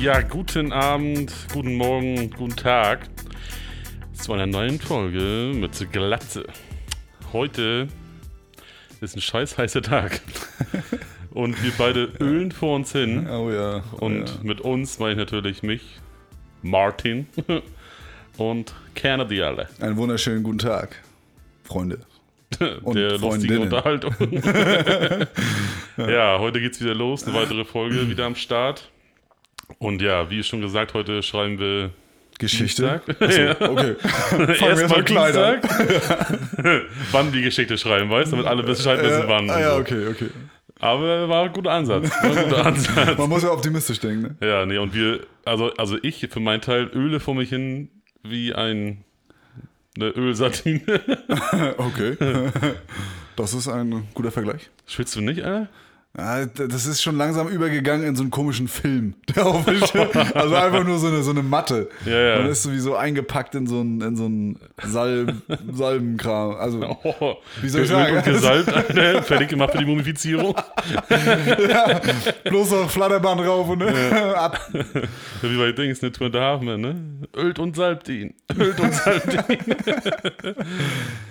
Ja, guten Abend, guten Morgen, guten Tag zu einer neuen Folge mit Glatze. Heute ist ein scheiß heißer Tag. Und wir beide ölen vor uns hin. Oh ja. Oh Und ja. mit uns meine ich natürlich mich, Martin und Kerner die alle. Einen wunderschönen guten Tag, Freunde. Und der lustigen. Unterhaltung. ja, heute geht's wieder los, eine weitere Folge wieder am Start. Und ja, wie schon gesagt, heute schreiben wir Geschichte. Achso, Ja. okay. Erstmal. Dienstag. wann die Geschichte schreiben, weißt du, damit alle Bescheid wissen, wann. ah, ja, okay, okay. Aber war ein guter Ansatz. Ein guter Ansatz. Man muss ja optimistisch denken, ne? ja, nee, und wir, also, also ich für meinen Teil öle vor mich hin wie ein eine Ölsardine. Okay. Das ist ein guter Vergleich. Schwitzt du nicht, Alter? Ah, Das ist schon langsam übergegangen in so einen komischen Film. Also einfach nur so eine, so eine Matte. Ja, ja. Man ist sowieso eingepackt in so einen, in so einen Salb, Salbenkram. Also, Oh, Wie soll ich sagen? und gesalbt, Alter. Fertig gemacht für die Mumifizierung. bloß noch Flatterband rauf und ab. Wie bei Dings, ne, and a Half Man, ne? Ölt und salbt ihn. Ölt und salbt ihn.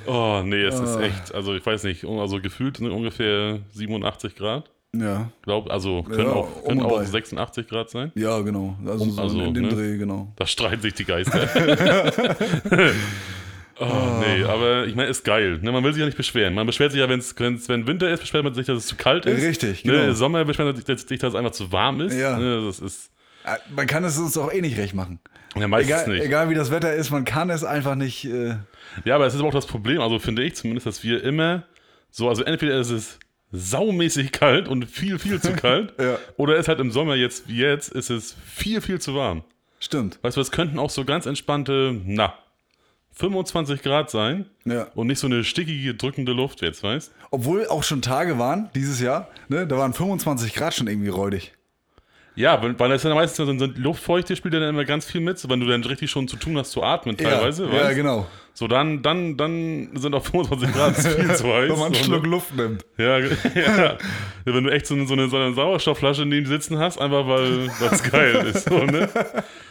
oh, nee, es Ah. ist echt, also ich weiß nicht, also gefühlt sind ungefähr 87 Grad. Ja, Glaub, also können Ja, auch, um können auch bei. 86 Grad sein. ja, genau. Also, so also, in dem ne? Dreh, genau. Da streiten sich die Geister. oh, nee, aber ich meine, ist geil. Ne? Man will sich ja nicht beschweren. Man beschwert sich ja, wenn's, wenn's, wenn Winter ist, beschwert man sich, dass es zu kalt ist. Richtig, ne? genau. Im Sommer beschwert man sich, dass, dass es einfach zu warm ist. Ja. Ne? Das ist Ah, Man kann es uns auch eh nicht recht machen. ja meistens Egal, nicht. egal wie das Wetter ist, man kann es einfach nicht. Äh, Ja, aber es ist aber auch das Problem, also finde ich zumindest, dass wir immer so, also entweder ist es saumäßig kalt und viel, viel zu kalt, Ja. oder es ist halt im Sommer jetzt, wie jetzt, ist es viel, viel zu warm. stimmt. Weißt du, es könnten auch so ganz entspannte, na, 25 Grad sein Ja. und nicht so eine stickige, drückende Luft jetzt, weißt Obwohl auch schon Tage waren dieses Jahr, ne? Da waren 25 Grad schon irgendwie räudig. Ja, weil, das ja meistens so, so Luftfeuchte spielt ja dann immer ganz viel mit, wenn du dann richtig schon zu tun hast zu atmen teilweise, ja, weißt ja, genau. So dann, dann, dann sind auch 25 Grad viel zu heiß. Wenn man einen ne? Schluck Luft nimmt. Ja, ja. Wenn du echt so eine, so eine, so eine Sauerstoffflasche neben dir sitzen hast, einfach weil es geil ist. So, ne?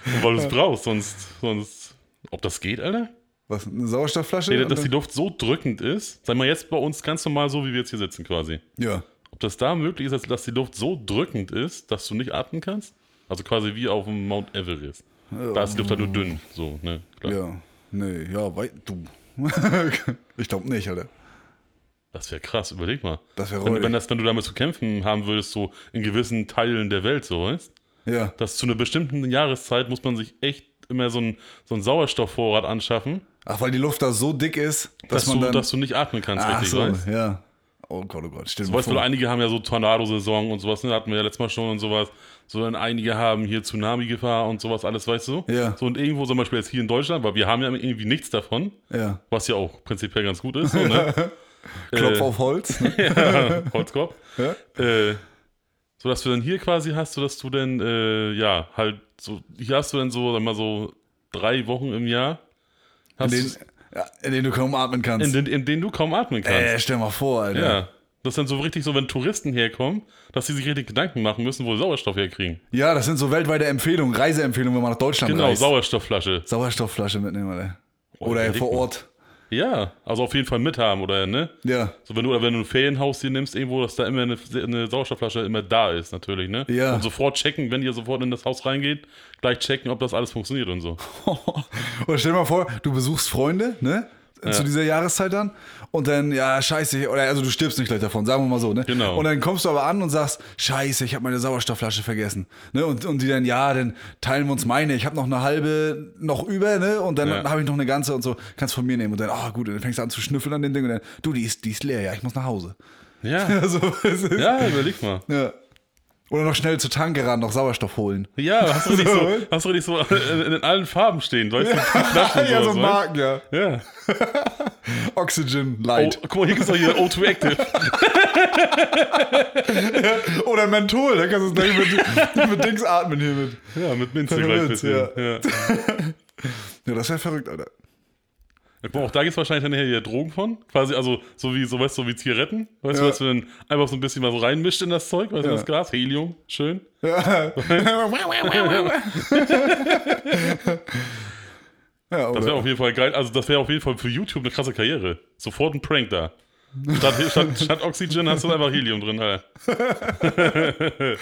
Und weil du es brauchst, sonst, sonst. Ob das geht, Alter? Was? Eine Sauerstoffflasche? Nee, dass die Luft so drückend ist. Sag mal, jetzt bei uns ganz normal so, wie wir jetzt hier sitzen quasi. ja. Ob das da möglich ist, dass- dass die Luft so drückend ist, dass du nicht atmen kannst? Also quasi wie auf dem Mount Everest. Da ist die Luft halt nur dünn. So, ne? Klar. Ja. Nee, ja, wei du. ich glaube nicht, Alter. Das wäre krass, überleg mal. Das wäre Wenn, wenn, das, wenn du damit zu kämpfen haben würdest, so in gewissen Teilen der Welt, so, weißt Ja. dass zu einer bestimmten Jahreszeit muss man sich echt immer so einen so einen Sauerstoffvorrat anschaffen, Ach, weil die Luft da so dick ist, dass, dass, man du, dann. dass du nicht atmen kannst, Ach richtig, so, weißt ja. Oh Gott, oh Gott, stimmt. du? Weißt du, einige haben ja so Tornadosaison und sowas, ne? hatten wir ja letztes Mal schon und sowas. So, dann einige haben hier Tsunami-Gefahr und sowas, alles, weißt du? Ja. So, und irgendwo zum Beispiel jetzt hier in Deutschland, weil wir haben ja irgendwie nichts davon, Ja. was ja auch prinzipiell ganz gut ist, so, ne? Klopf Äh, auf Holz. Ne? ja, Holzkorb. Ja. Äh, so dass du dann hier quasi hast, so dass du dann, äh, ja, halt, so, hier hast du dann so, sag mal so, drei Wochen im Jahr. In Hast denen, ja, in denen du kaum atmen kannst. in, den, in denen du kaum atmen kannst. äh, stell mal vor, Alter. ja. Das dann so richtig so, wenn Touristen herkommen, dass sie sich richtig Gedanken machen müssen, wo sie Sauerstoff herkriegen. Ja, das sind so weltweite Empfehlungen, Reiseempfehlungen, wenn man nach Deutschland Genau, reist. Sauerstoffflasche. Sauerstoffflasche mitnehmen, Alter. Oh, Oder überleg vor. Ort. Ja, also auf jeden Fall mithaben, oder ne? Ja. So, wenn du, oder wenn du ein Ferienhaus hier nimmst, irgendwo, dass da immer eine, eine Sauerstoffflasche immer da ist, natürlich, ne? Ja. Und sofort checken, wenn ihr sofort in das Haus reingeht, gleich checken, ob das alles funktioniert und so. Oder stell dir mal vor, du besuchst Freunde, ne? Zu dieser Jahreszeit dann. Und dann, ja, scheiße, oder also du stirbst nicht gleich davon, sagen wir mal so, ne? Genau. Und dann kommst du aber an und sagst, scheiße, ich habe meine Sauerstoffflasche vergessen. Ne? Und, und die dann, ja, dann teilen wir uns meine, ich habe noch eine halbe noch über, ne? Und dann Ja. habe ich noch eine ganze und so, kannst von mir nehmen. Und dann, ah gut, und dann fängst du an zu schnüffeln an dem Ding und dann, du, die ist, die ist leer, ja, ich muss nach Hause. Ja, Also, ist, ja, überleg mal. ja. Oder noch schnell zur Tanke ran, noch Sauerstoff holen. Ja, hast du richtig so, hast du richtig so in, allen Farben stehen, weißt du? Flaschen ja, so Marken, ja. Ja. Oxygen Oh, Light. guck mal, hier gibt's doch hier O2 Active. Oder Menthol, da kannst du es gleich mit, mit Dings atmen hier mit. Ja, mit Minze gleich Minze, bisschen. Ja. Ja, das wäre verrückt, Alter. Auch da gibt es wahrscheinlich dann hier Drogen von. Quasi, also so wie, so, weißt, du, so wie Zigaretten. Weißt du, Ja. dass du dann einfach so ein bisschen was reinmischt in das Zeug, weißt du, Ja. das Gas, Helium, schön. Ja. ja, Das wäre auf jeden Fall geil. Also, das wäre auf jeden Fall für YouTube eine krasse Karriere. Sofort ein Prank da. Statt, statt, statt Oxygen hast du einfach Helium drin. Alter.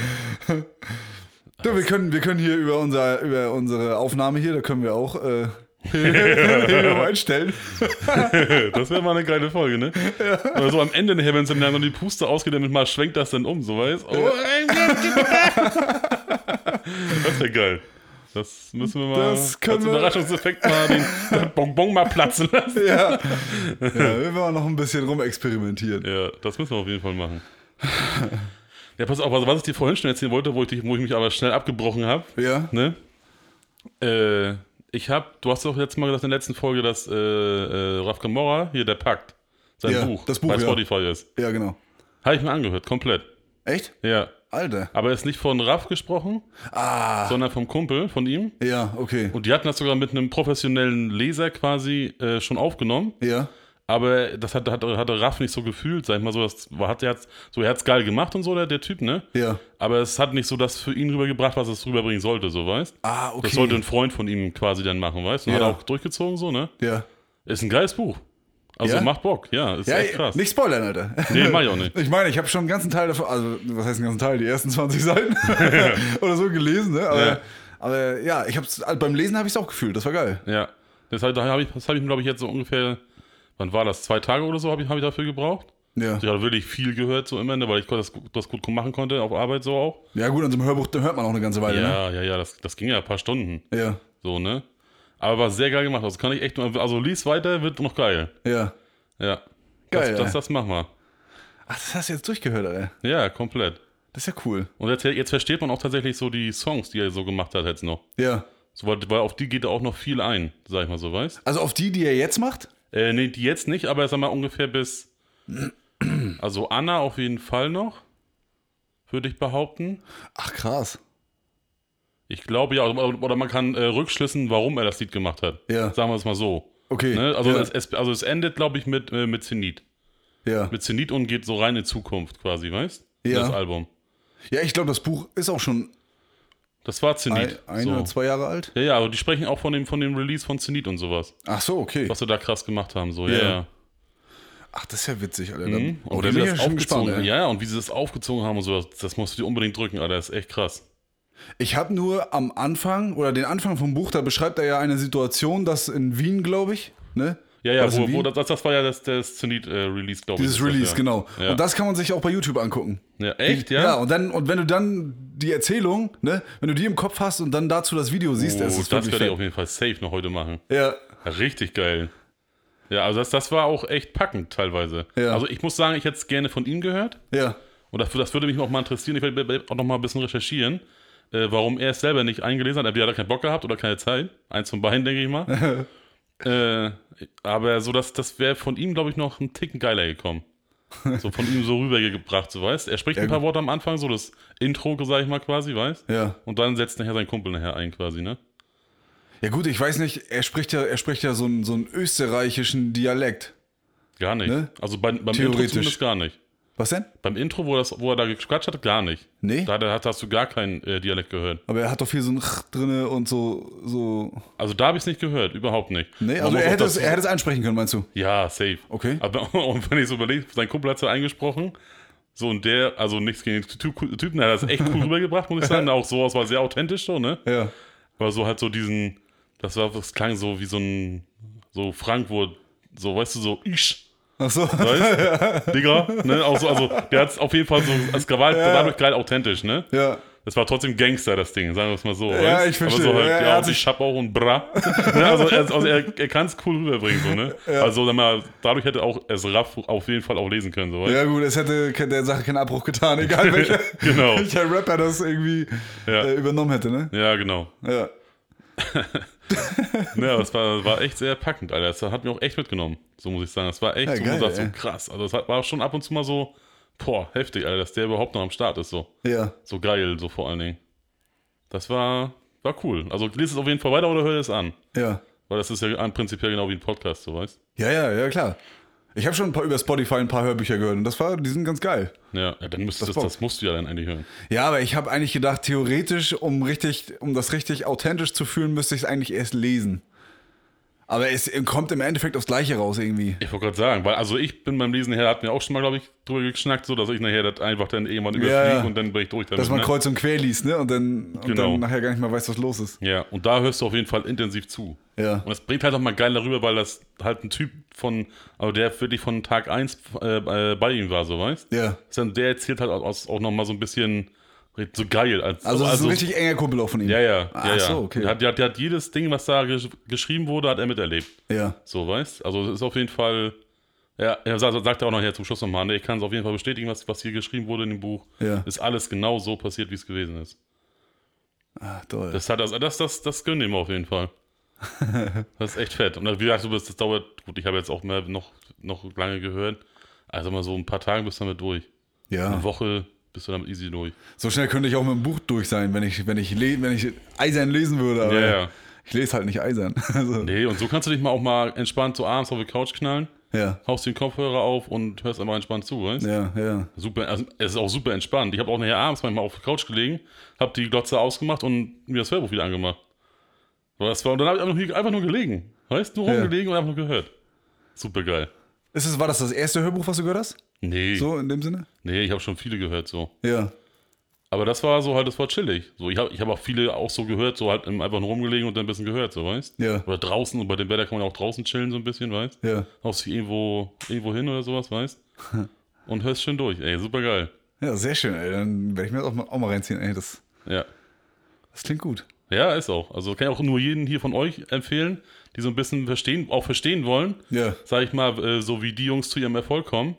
du, wir, können, wir können hier über, unser, über unsere Aufnahme hier, da können wir auch äh, einstellen. Das wäre mal eine geile Folge, ne? Oder so am Ende nachher, wenn es dann noch die Puste ausgeht, damit mal schwenkt das dann um, so weißt oh, Das wäre geil. Das müssen wir mal Das können als Überraschungseffekt mal den Bonbon mal platzen lassen. Ja. ja, wir werden noch ein bisschen rumexperimentieren. Ja, das müssen wir auf jeden Fall machen. Ja, pass auf, also was ich dir vorhin schon erzählen wollte, wo ich, dich- wo ich mich aber schnell abgebrochen habe, Ja, ne? Äh, ich hab, du hast doch jetzt mal gesagt in der letzten Folge, dass äh, äh, Raf Kamora, hier der Pakt, sein Ja, Buch, das Buch, bei ja. Spotify ist. ja, genau. Habe ich mir angehört, komplett. Echt? Ja. Alter. Aber ist nicht von Raff gesprochen, Ah, sondern vom Kumpel von ihm. ja, okay. Und die hatten das sogar mit einem professionellen Leser quasi äh, schon aufgenommen. Ja, Aber das hatte, hatte, hatte Raff nicht so gefühlt, sag ich mal so. Das war, hat, er hat's, so, er hat's geil gemacht und so, der, der Typ, ne? ja. Aber es hat nicht so das für ihn rübergebracht, was es rüberbringen sollte, so, weißt Ah, okay. Das sollte ein Freund von ihm quasi dann machen, weißt du? Und Ja. hat auch durchgezogen, so, ne? ja. Ist ein geiles Buch. Also Ja? macht Bock, ja, ist Ja, echt krass. nicht spoilern, Alter. Nee, mach ich auch nicht. Ich meine, ich habe schon einen ganzen Teil davon, also was heißt den ganzen Teil, die ersten 20 Seiten oder so gelesen, ne? Aber Ja. aber, ja ich hab's, beim Lesen habe ich es auch gefühlt, das war geil. Ja. Das habe hab ich, das hab ich glaube ich, jetzt so ungefähr, wann war das? Zwei Tage oder so habe ich, hab ich dafür gebraucht. Ja. Ich habe wirklich viel gehört, so immer, ne, weil ich das, das gut machen konnte, auf Arbeit so auch. Ja, gut, an so einem Hörbuch da hört man auch eine ganze Weile, Ja, ja, ja, das, das ging ja ein paar Stunden. ne? Ja, So, ne? Aber war sehr geil gemacht. Also kann ich echt, nur- also lies weiter, wird noch geil. ja. Ja. Geil, Das, das, ey. das machen wir. Ach, das hast du jetzt durchgehört, Alter. Ja, komplett. Das ist ja cool. Und jetzt, jetzt versteht man auch tatsächlich so die Songs, die er so gemacht hat jetzt noch. Ja. So, weil, weil auf die geht er auch noch viel ein, sag ich mal so, weißt Also auf die, die er jetzt macht? Äh, nee, die jetzt nicht, aber sag mal ungefähr bis. Also Anna auf jeden Fall noch, würde ich behaupten. Ach, krass. Ich glaube ja, oder, man kann äh, rückschlüssen, warum er das Lied gemacht hat. Ja. Sagen wir es mal so. Okay. Ne? Also, ja. es, es, also es endet, glaube ich, mit, äh, mit Zenit. ja. Mit Zenit und geht so rein in Zukunft quasi, weißt Ja. Das Album. ja, ich glaube, das Buch ist auch schon Das war ein, Zenit. ein so. oder zwei Jahre alt. Ja, ja, aber die sprechen auch von dem, von dem Release von Zenit und sowas. Ach so, okay. Was sie da krass gemacht haben, so, ja, Ja. ja. Ach, das ist ja witzig, Alter. Mhm. Oh, Und da wie sie das aufgezogen, ey. ja, ja, und wie sie das aufgezogen haben und so, das, musst du dir unbedingt drücken, Alter, das ist echt krass. Ich habe nur am Anfang oder den Anfang vom Buch, da beschreibt er ja eine Situation, das in Wien, glaube ich, ne? Ja, ja, das wo, wo das, das war ja das, das Zenit-Release, glaube ich. Dieses ist das, Release, ja. genau. Ja. Und das kann man sich auch bei YouTube angucken. ja, echt, ja? Ja, und dann und wenn du dann die Erzählung, ne, wenn du die im Kopf hast und dann dazu das Video siehst, oh, das das ist wirklich werde ich auf jeden Fall safe noch heute machen. Ja, Ja, richtig geil. Ja, also das, das war auch echt packend teilweise. Ja. Also ich muss sagen, ich hätte es gerne von ihm gehört. ja, Und das, das würde mich auch mal interessieren. Ich werde auch noch mal ein bisschen recherchieren, äh, warum er es selber nicht eingelesen hat. Entweder hat er keinen Bock gehabt oder keine Zeit. Eins von beiden, denke ich mal. äh, aber so, das, das wäre von ihm, glaube ich, noch ein Ticken geiler gekommen. So von ihm so rübergebracht, so weißt Er spricht Ja, ein paar gut. Worte am Anfang, so das Intro, sag ich mal quasi, weißt ja. Und dann setzt nachher sein Kumpel nachher ein, quasi, ne? Ja gut, ich weiß nicht, er spricht ja, er spricht ja so einen, so einen österreichischen Dialekt. Gar nicht. Ne? Also beim, beim Intro Theoretisch. zumindest gar nicht. Was denn? Beim Intro, wo, das, wo er da gequatscht hat, gar nicht. Nee. Da, da hast, du gar keinen äh, Dialekt gehört. Aber er hat doch viel so ein Ch drinne und so, so. Also da habe ich es nicht gehört, überhaupt nicht. Nee, also er hätte, es, er hätte es einsprechen können, meinst du? Ja, safe. Okay. Aber und wenn ich so überlege, sein Kumpel hat es ja eingesprochen. So und der, also nichts gegen den Ty- Typen, der hat das echt cool rübergebracht, muss ich sagen. Auch so, es war sehr authentisch so, ne? Ja. Aber so halt so diesen, das war, das klang so wie so ein, so Frankfurt, so, weißt du, so, ich. Ach so. Weißt? Digga, ne? Auch so, also, der hat es auf jeden Fall so, es war halt dadurch geil authentisch, ne? Ja. Es war trotzdem Gangster, das Ding, sagen wir es mal so. Ja, weißt? ich verstehe. Aber so halt, Ja, ja, und ich hab auch und bra. ne? Also, er, also er, er kann es cool rüberbringen, so, ne? Also, sag mal, dadurch hätte auch es Raff auf jeden Fall auch lesen können, so, weißt? Ja gut, es hätte der Sache keinen Abbruch getan, egal welcher, Genau. welcher Rapper das irgendwie Ja. äh, übernommen hätte, ne? Ja, genau. Ja. Ja, das war, war echt sehr packend, Alter. Das hat mich auch echt mitgenommen, so muss ich sagen. Das war echt Ja, so, geil, so krass. Also, es war schon ab und zu mal so, boah, heftig, Alter, dass der überhaupt noch am Start ist, so. Ja. So geil, so vor allen Dingen. Das war, war cool. Also, lies es auf jeden Fall weiter oder hör es an. Ja. Weil das ist ja prinzipiell genau wie ein Podcast, so weißt Ja, ja, ja, klar. Ich habe schon ein paar über Spotify ein paar Hörbücher gehört und das war, die sind ganz geil. Ja, dann müsstest Das das, das musst du ja dann eigentlich hören. Ja, aber ich habe eigentlich gedacht, theoretisch, um richtig, um das richtig authentisch zu fühlen, müsste ich es eigentlich erst lesen. Aber es kommt im Endeffekt aufs Gleiche raus irgendwie. Ich wollte gerade sagen, weil also ich bin beim Lesen her, hat mir auch schon mal, glaube ich, drüber geschnackt, so dass ich nachher das einfach dann irgendwann überfliege ja. und dann bin ich durch damit. Dass man ne? kreuz und quer liest, ne? Und dann, und Genau. dann nachher gar nicht mehr weiß, was los ist. Ja, und da hörst du auf jeden Fall intensiv zu. Ja. Und das bringt halt auch mal geil darüber, weil das halt ein Typ von, also der wirklich von Tag 1 äh, äh, bei ihm war, so weißt Ja. Dann Der erzählt halt aus, auch nochmal so ein bisschen so geil. Als, Also, das ist ein richtig enger Kumpel auch von ihm. Ja, ja. Ach ja, ja. so, okay. Der hat, der, hat, der hat jedes Ding, was da gesch geschrieben wurde, hat er miterlebt. Ja. So, weißt Also es ist auf jeden Fall. Ja, er sagt, sagt er auch noch hier zum Schluss nochmal, ne, ich kann es auf jeden Fall bestätigen, was, was hier geschrieben wurde in dem Buch. Ja. Ist alles genau so passiert, wie es gewesen ist. Ah, toll. Das hat das, das, das, das gönnt ihm auf jeden Fall. das ist echt fett. Und wie gesagt, du bist, das dauert, gut, ich habe jetzt auch mehr, noch, noch lange gehört. Also mal so ein paar Tage bist du damit durch. ja. Eine Woche bist du damit easy durch. So schnell könnte ich auch mit dem Buch durch sein, wenn ich, wenn ich, wenn ich eisern lesen würde. Ja, ja. ich lese halt nicht eisern. Also, Nee, und so kannst du dich mal auch mal entspannt so abends auf die Couch knallen, ja. haust den Kopfhörer auf und hörst einfach entspannt zu, weißt Ja, ja. Super, also es ist auch super entspannt. Ich habe auch nachher abends manchmal auf der Couch gelegen, habe die Glotze ausgemacht und mir das Hörbuch wieder angemacht. Das war, und dann habe ich einfach nur, einfach nur gelegen. Weißt du, nur Ja. rumgelegen und einfach nur gehört. Super geil. Ist es, war das das erste Hörbuch, was du gehört hast? Nee, So in dem Sinne? nee, ich habe schon viele gehört so. Ja. Aber das war so halt, das war chillig. So, ich habe ich hab auch viele auch so gehört, so halt einfach nur rumgelegen und dann ein bisschen gehört, so weißt Ja. Oder draußen, und bei dem Wetter kann man auch draußen chillen, so ein bisschen, weißt Ja. Haust dich irgendwo, irgendwo hin oder sowas, weißt Und hörst schön durch, ey, super geil. Ja, sehr schön, ey. Dann werde ich mir das auch mal, auch mal reinziehen, ey. Das, Ja. das klingt gut. Ja, ist auch. Also kann ich auch nur jeden hier von euch empfehlen, die so ein bisschen verstehen, auch verstehen wollen, Ja. sag ich mal, äh, so wie die Jungs zu ihrem Erfolg kommen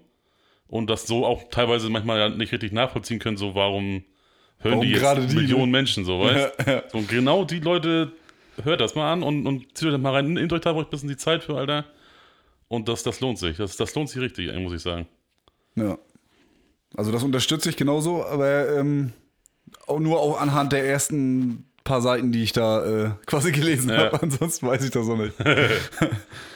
und das so auch teilweise manchmal nicht richtig nachvollziehen können, so warum hören Warum die jetzt gerade die, Millionen ne? Menschen so, weißt Ja, ja. So, und genau die Leute, hört das mal an und, und zieht euch das mal rein, nehmt euch da ein bisschen die Zeit für, Alter. Und das, das lohnt sich. Das, das lohnt sich richtig, muss ich sagen. Ja. Also das unterstütze ich genauso, aber ähm, auch nur auch anhand der ersten paar Seiten, die ich da äh, quasi gelesen Ja. habe. Ansonsten weiß ich das auch nicht.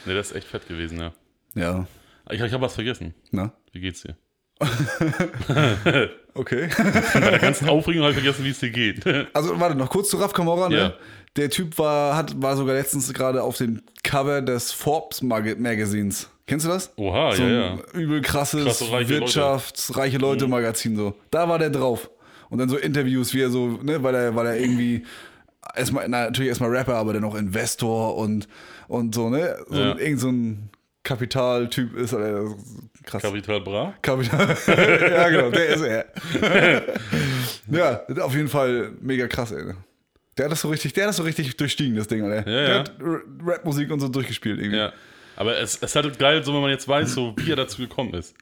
Ne, das ist echt fett gewesen, ja. Ja. Ich, ich habe was vergessen. Na? Wie geht's dir? Okay. Bei der ganzen Aufregung habe ich vergessen, wie es dir geht. Also warte, noch kurz zu Raf Kamora. Ne? Ja. Der Typ war, hat, war sogar letztens gerade auf dem Cover des Forbes Mag Magazins. Kennst du das? Oha, so ja, ein ja. übel krasses Krasse, reiche wirtschaftsreiche Leute Magazin so. Da war der drauf. Und dann so Interviews, wie er so, ne, weil er, weil er irgendwie erstmal, na, natürlich erstmal Rapper, aber dann auch Investor und, und so, ne? So Ja. irgend so ein Kapitaltyp ist, oder krass. Kapital Bra? Kapital. ja, genau, der ist er. ja, auf jeden Fall mega krass, ey. Der hat das so richtig, der hat das so richtig durchstiegen, das Ding, Alter. Ja, der ja. hat Rap-Musik und so durchgespielt irgendwie. Ja. Aber es, es ist halt geil, so wenn man jetzt weiß, so wie er dazu gekommen ist.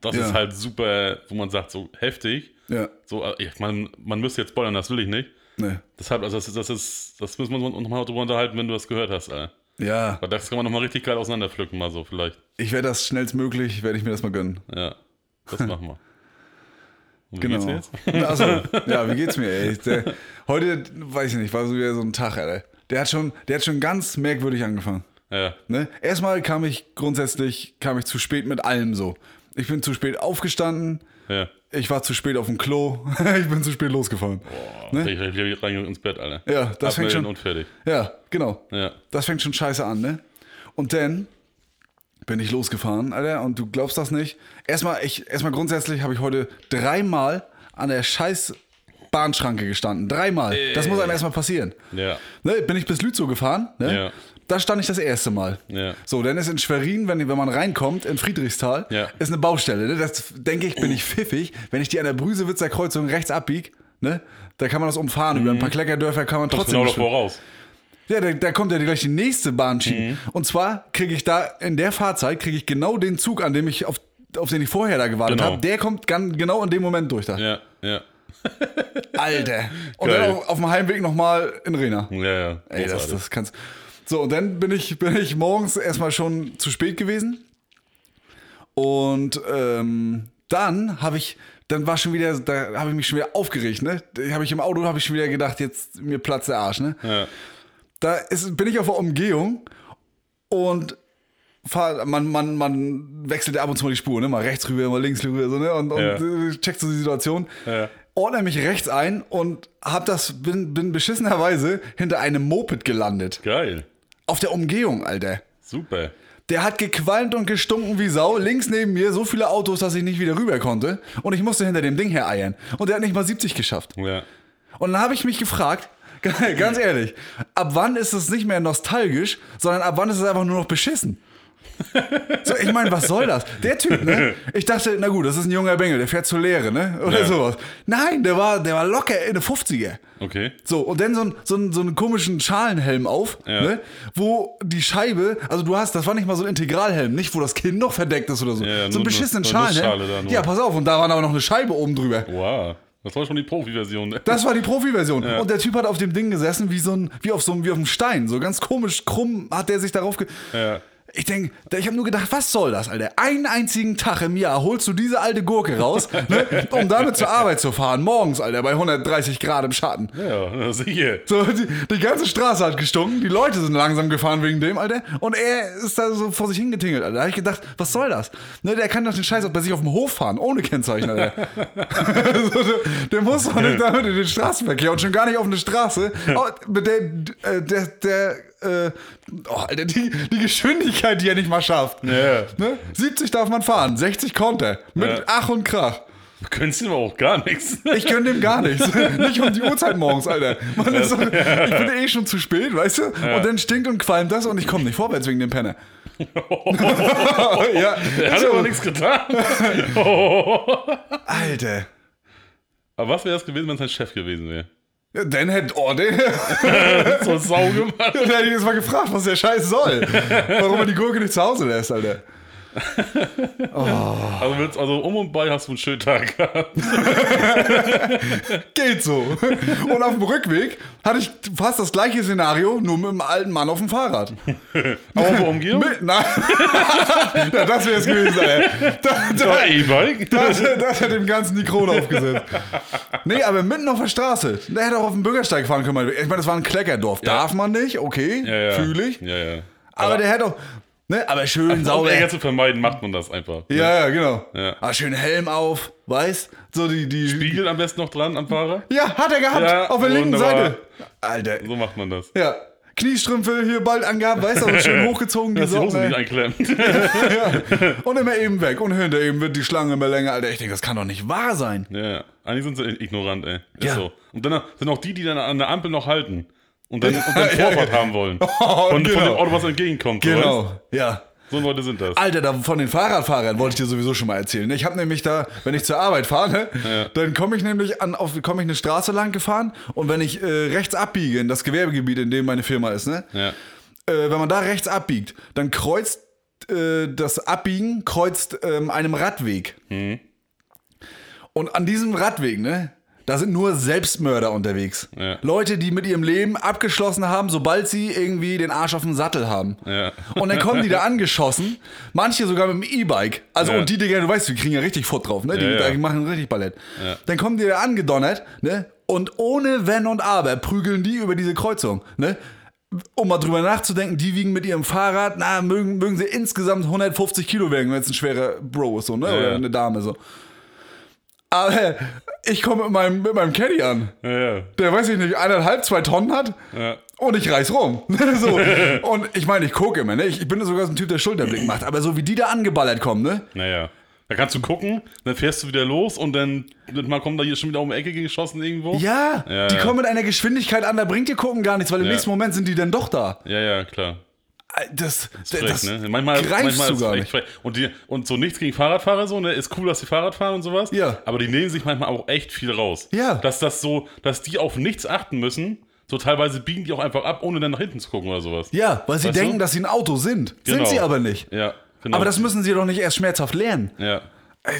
Das Ja. ist halt super, wo man sagt, so heftig. Ja, So, äh, ich meine, man müsste jetzt spoilern, das will ich nicht. ne. Deshalb, also das das ist, das müssen wir uns nochmal drüber unterhalten, wenn du das gehört hast, Alter. Ja, Weil das kann man nochmal richtig geil auseinanderpflücken, mal so vielleicht. ich werde das schnellstmöglich, werde ich mir das mal gönnen. Ja, das machen wir. Und wie Genau. geht's dir jetzt? Also, ja, wie geht's mir, ey? Der, heute, weiß ich nicht, war so wieder so ein Tag, Alter. Der hat schon, der hat schon ganz merkwürdig angefangen. Ja, Ne? Erstmal kam ich grundsätzlich, kam ich zu spät mit allem so. Ich bin zu spät aufgestanden, ja. Ich war zu spät auf dem Klo, ich bin zu spät losgefahren. Boah, Ne? ich, ich, ich rein ins Bett, Alter. Ja, das fängt Abmelden schon- und fertig. Ja, genau. Ja. Das fängt schon scheiße an, ne? Und dann bin ich losgefahren, Alter, und du glaubst das nicht. Erstmal, ich, erstmal grundsätzlich habe ich heute dreimal an der scheiß Bahnschranke gestanden. Dreimal. Das muss einem erstmal passieren. Ja. Ne, bin ich bis Lützow gefahren, ne? Ja. Da stand ich das erste Mal. Ja. So, dann ist in Schwerin, wenn, wenn man reinkommt, in Friedrichsthal, Ja. ist eine Baustelle. Ne? Das denke ich, bin ich pfiffig. Wenn ich die an der Brüsewitzer Kreuzung rechts abbieg, ne? da kann man das umfahren. Über ein paar Kleckerdörfer kann man trotzdem Genau davor raus. ja, da, da kommt ja gleich die nächste Bahnschiene. Mhm. Und zwar kriege ich da in der Fahrzeit kriege ich genau den Zug, an dem ich auf, auf den ich vorher da gewartet Genau. habe. Der kommt gan, genau in dem Moment durch da. Ja, ja. Alter. Und Geil. dann auf, auf dem Heimweg nochmal in Rena. Ja, ja. Ey, das, das kannst. So, und dann bin ich, bin ich morgens erstmal schon zu spät gewesen. Und ähm, dann habe ich, dann war schon wieder, da habe ich mich schon wieder aufgeregt, ne? Da habe ich im Auto, habe ich schon wieder gedacht, jetzt mir platzt der Arsch, ne? Ja. da ist, bin ich auf der Umgehung und fahr, man, man, man wechselt ja ab und zu mal die Spur, ne? Mal rechts rüber, mal links rüber, so, ne? Und, und Ja. checkt so die Situation. Ja. Ordne mich rechts ein und hab das, bin, bin beschissenerweise hinter einem Moped gelandet. Geil. Auf der Umgehung, Alter. Super. Der hat gequalmt und gestunken wie Sau. Links neben mir so viele Autos, dass ich nicht wieder rüber konnte. Und ich musste hinter dem Ding hereiern. Und der hat nicht mal 70 geschafft. Ja. Und dann habe ich mich gefragt, ganz ehrlich, ab wann ist es nicht mehr nostalgisch, sondern ab wann ist es einfach nur noch beschissen? So, ich meine, was soll das? Der Typ, ne? Ich dachte, na gut, das ist ein junger Bengel, der fährt zur Lehre, ne? Oder Ja. sowas. Nein, der war, der war locker in den 50er. Okay. So, und dann so, ein, so, ein, so einen komischen Schalenhelm auf, Ja. ne? wo die Scheibe, also du hast, das war nicht mal so ein Integralhelm, nicht wo das Kinn noch verdeckt ist oder so. Ja, ja, so einen beschissenen nur- Schalenhelm. Ja, pass auf, und da war aber noch eine Scheibe oben drüber. Wow. Das war schon die Profi-Version. Ne? Das war die Profi-Version. Und der Typ hat auf dem Ding gesessen, wie so ein, wie auf so einem, wie auf einem Stein. So ganz komisch krumm hat der sich darauf ge. Ja. Ich denke, ich habe nur gedacht, was soll das, Alter? Einen einzigen Tag im Jahr holst du diese alte Gurke raus, ne, um damit zur Arbeit zu fahren. Morgens, Alter, bei 130 Grad im Schatten. Ja, sicher. So, die, die ganze Straße hat gestunken, die Leute sind langsam gefahren wegen dem, Alter. Und er ist da so vor sich hingetingelt, Alter. Da habe ich gedacht, was soll das? Ne, der kann doch den Scheiß auch bei sich auf dem Hof fahren, ohne Kennzeichen, Alter. so, der, muss doch nicht damit in den Straßenverkehr und schon gar nicht auf eine Straße, oh, mit der, äh, der, der, äh, oh, Alter, die, die Geschwindigkeit, die er nicht mal schafft. Ja. Ne? 70 darf man fahren, 60 konnte. Mit Ja. Ach und Krach. Du könntest ihm auch gar nichts. Ich gönn dem gar nichts. Nicht um die Uhrzeit morgens, Alter. Man ist doch, ich bin eh schon zu spät, weißt du? Und dann stinkt und qualmt das und ich komme nicht vorwärts wegen dem Penner. ja, Er hat so. aber nichts getan. Alter. Aber was wäre das gewesen, wenn es sein Chef gewesen wäre? Dann hätte, oh, den, So sau gemacht. dann hätte ich jetzt mal gefragt, was der Scheiß soll. Warum er die Gurke nicht zu Hause lässt, Alter. Also, willst, also um und bei hast du einen schönen Tag gehabt. Geht so. Und auf dem Rückweg hatte ich fast das gleiche Szenario, nur mit einem alten Mann auf dem Fahrrad. Aber auf Umgehung? Mit, nein. ja, das wäre es gewesen, Alter. Da, da, Ja, E-Bike. Das, das hat dem Ganzen die Krone aufgesetzt. Nee, aber mitten auf der Straße. Der hätte auch auf dem Bürgersteig fahren können. Ich meine, das war ein Kleckerdorf. Darf man nicht, okay, Ja, ja. fühle ich. Ja, ja. Aber, der hätte auch, ne, aber schön um sauber. Ärger zu vermeiden, macht man das einfach. Ja, ja, genau. Ja. Aber schön Helm auf, weißt? So die, die. Spiegel am besten noch dran am Fahrer. Ja, hat er gehabt. Ja, auf der linken. Seite. Alter. So macht man das. Ja. Kniestrümpfe hier bald angehabt, weißt du, schön hochgezogen, die Dass die Socken. nicht einklemmt. Und immer eben weg. Und hinter eben wird die Schlange immer länger. Alter, ich denke, das kann doch nicht wahr sein. ja, eigentlich sind sie ignorant, ey. Ist Ja. so. Und dann sind auch die, die dann an der Ampel noch halten. Und dann, und dann Vorfahrt haben wollen. Oh, von, von genau. dem Auto, was entgegenkommt. So, weißt? Genau. Ja. so Leute sind das. Alter, da von den Fahrradfahrern wollte ich dir sowieso schon mal erzählen. ne? Ich habe nämlich da, wenn ich zur Arbeit fahre, ne, dann komme ich nämlich an, auf, komme ich eine Straße lang gefahren und wenn ich äh, rechts abbiege in das Gewerbegebiet, in dem meine Firma ist, ne, Ja. äh, wenn man da rechts abbiegt, dann kreuzt äh, das Abbiegen kreuzt ähm, einem Radweg. Und an diesem Radweg, ne, da sind nur Selbstmörder unterwegs. Ja. Leute, die mit ihrem Leben abgeschlossen haben, sobald sie irgendwie den Arsch auf den Sattel haben. Ja. Und dann kommen die da angeschossen, manche sogar mit dem E-Bike. Also Ja. und die Dinger, du weißt, die kriegen ja richtig Foot drauf, ne? Die, die machen richtig Ballett. Dann kommen die da angedonnert, ne? Und ohne Wenn und Aber prügeln die über diese Kreuzung, ne? Um mal drüber nachzudenken, die wiegen mit ihrem Fahrrad, na, mögen, mögen sie insgesamt 150 Kilo wiegen, wenn es ein schwerer Bro ist, so, ne? Oder ja. eine Dame, so. Aber ich komme mit meinem, mit meinem Caddy an, Ja, ja. der, weiß ich nicht, eineinhalb, zwei Tonnen hat. Ja. Und ich reiß rum. so. Und ich meine, ich gucke immer, ne? Ich, ich bin sogar so ein Typ, der Schulterblick macht. Aber so wie die da angeballert kommen, ne? Naja. Da kannst du gucken, dann fährst du wieder los und dann mal kommt da hier schon wieder um die Ecke geschossen irgendwo. Ja, Ja, die ja. kommen mit einer Geschwindigkeit an, da bringt dir gucken gar nichts, weil im Ja. nächsten Moment sind die dann doch da. Ja, ja, klar. Das, Frech, das ne? Manchmal, manchmal ist echt nicht. frech. Und, die, und so nichts gegen Fahrradfahrer so, ne? Ist cool, dass die Fahrrad fahren und sowas. Ja. Aber die nehmen sich manchmal auch echt viel raus. Ja. Dass das so, dass die auf nichts achten müssen. So teilweise biegen die auch einfach ab, ohne dann nach hinten zu gucken oder sowas. Ja, weil sie Weißt denken, du? dass sie ein Auto sind. Genau. Sind sie aber nicht. Ja, genau. Aber das müssen sie doch nicht erst schmerzhaft lernen. Ja.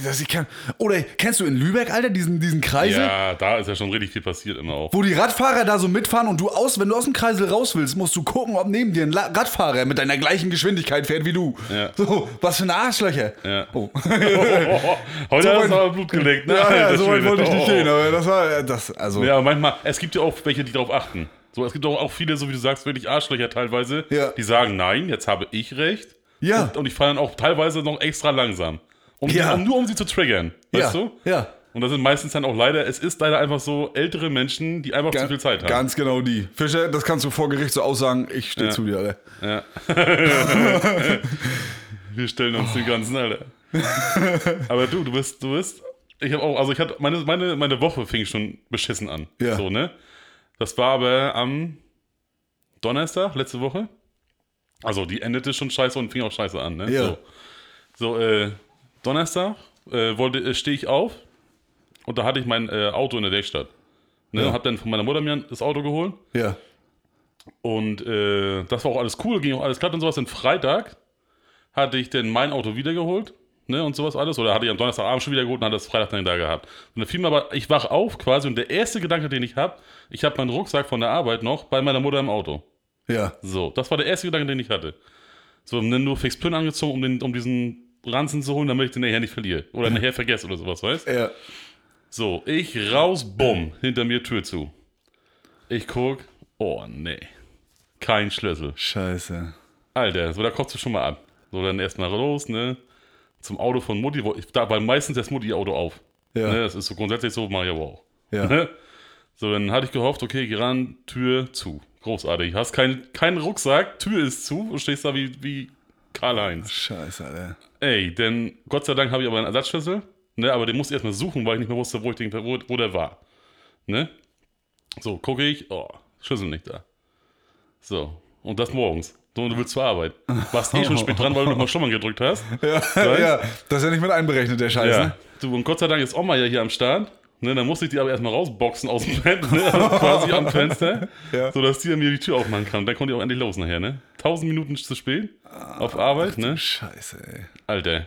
Das, ich kann, oder kennst du in Lübeck, Alter, diesen, diesen Kreisel? Ja, da ist ja schon richtig viel passiert immer auch. Wo die Radfahrer da so mitfahren und du aus, wenn du aus dem Kreisel raus willst, musst du gucken, ob neben dir ein La Radfahrer mit deiner gleichen Geschwindigkeit fährt wie du. Ja. So, was für eine Arschlöcher. Ja. Oh. Heute So hast du aber Blut geleckt, ne? Ja, ja, so weit wollte ich nicht Oh. gehen, aber das war, das, also. Ja, manchmal, es gibt ja auch welche, die darauf achten. So, es gibt auch, auch viele, so wie du sagst, wirklich Arschlöcher teilweise, Ja. die sagen, nein, jetzt habe ich recht. Ja. Und, und ich fahre dann auch teilweise noch extra langsam. Um, Ja. um, nur um sie zu triggern. Weißt ja, du? ja. Und das sind meistens dann auch leider, es ist leider einfach so ältere Menschen, die einfach zu viel Zeit haben. Ganz genau die. Fischer, das kannst du vor Gericht so aussagen, ich stehe Ja. zu dir, Alter. Ja. Wir stellen uns den ganzen, Alter. Aber du, du bist, du bist, ich habe auch, also ich hatte, meine, meine, meine Woche fing schon beschissen an. Ja. So, ne? Das war aber am Donnerstag, letzte Woche. Also die endete schon scheiße und fing auch scheiße an, ne? Ja. So, so äh, Donnerstag äh, wollte, äh, stehe ich auf und da hatte ich mein äh, Auto in der Werkstatt. Ne? Ja. Hab dann von meiner Mutter mir das Auto geholt. Ja. Und äh, das war auch alles cool, ging auch alles glatt und sowas. Und Freitag hatte ich dann mein Auto wiedergeholt, ne, und sowas alles. Oder hatte ich am Donnerstagabend schon wieder geholt und hatte das Freitag dann da gehabt. Und dann fiel mir aber, ich wach auf quasi und der erste Gedanke, den ich habe, ich habe meinen Rucksack von der Arbeit noch bei meiner Mutter im Auto. Ja. So, das war der erste Gedanke, den ich hatte. So, dann nur fix Pin angezogen, um, den, um diesen Ranzen zu holen, damit ich den nachher nicht verliere. Oder nachher vergesse oder sowas, weißt Ja. So, ich raus, bumm, hinter mir Tür zu. Ich guck, oh nee, kein Schlüssel. Scheiße. Alter, so da kommst du schon mal ab. So, dann erstmal los, ne? Zum Auto von Mutti, wo ich, da war meistens das Mutti-Auto auf. Ja. Ne? Das ist so grundsätzlich so, mach ich aber auch. Ja. Ne? So, dann hatte ich gehofft, okay, geh ran, Tür zu. Großartig. Hast keinen keinen Rucksack, Tür ist zu und stehst da wie, wie Karl-Heinz. Scheiße, Alter. Ey, denn Gott sei Dank habe ich aber einen Ersatzschlüssel, ne? Aber den musste ich erstmal suchen, weil ich nicht mehr wusste, wo, ich den, wo, wo der war. Ne? So, gucke ich, oh, Schlüssel nicht da. So, und das morgens. So, und du willst zur Arbeit. Warst eh schon spät dran, weil du nochmal Schummern gedrückt hast. Ja, ja, das ist ja nicht mit einberechnet, der Scheiß, Ja. ne? Du, und Gott sei Dank ist Oma ja hier am Start. Ne, dann musste ich die aber erstmal rausboxen aus dem Bett, ne, also quasi am Fenster, Ja. sodass die mir die Tür aufmachen kann. Dann konnte ich auch endlich los nachher, ne? Tausend Minuten zu spät auf Arbeit, ne? Scheiße, ey. Alter.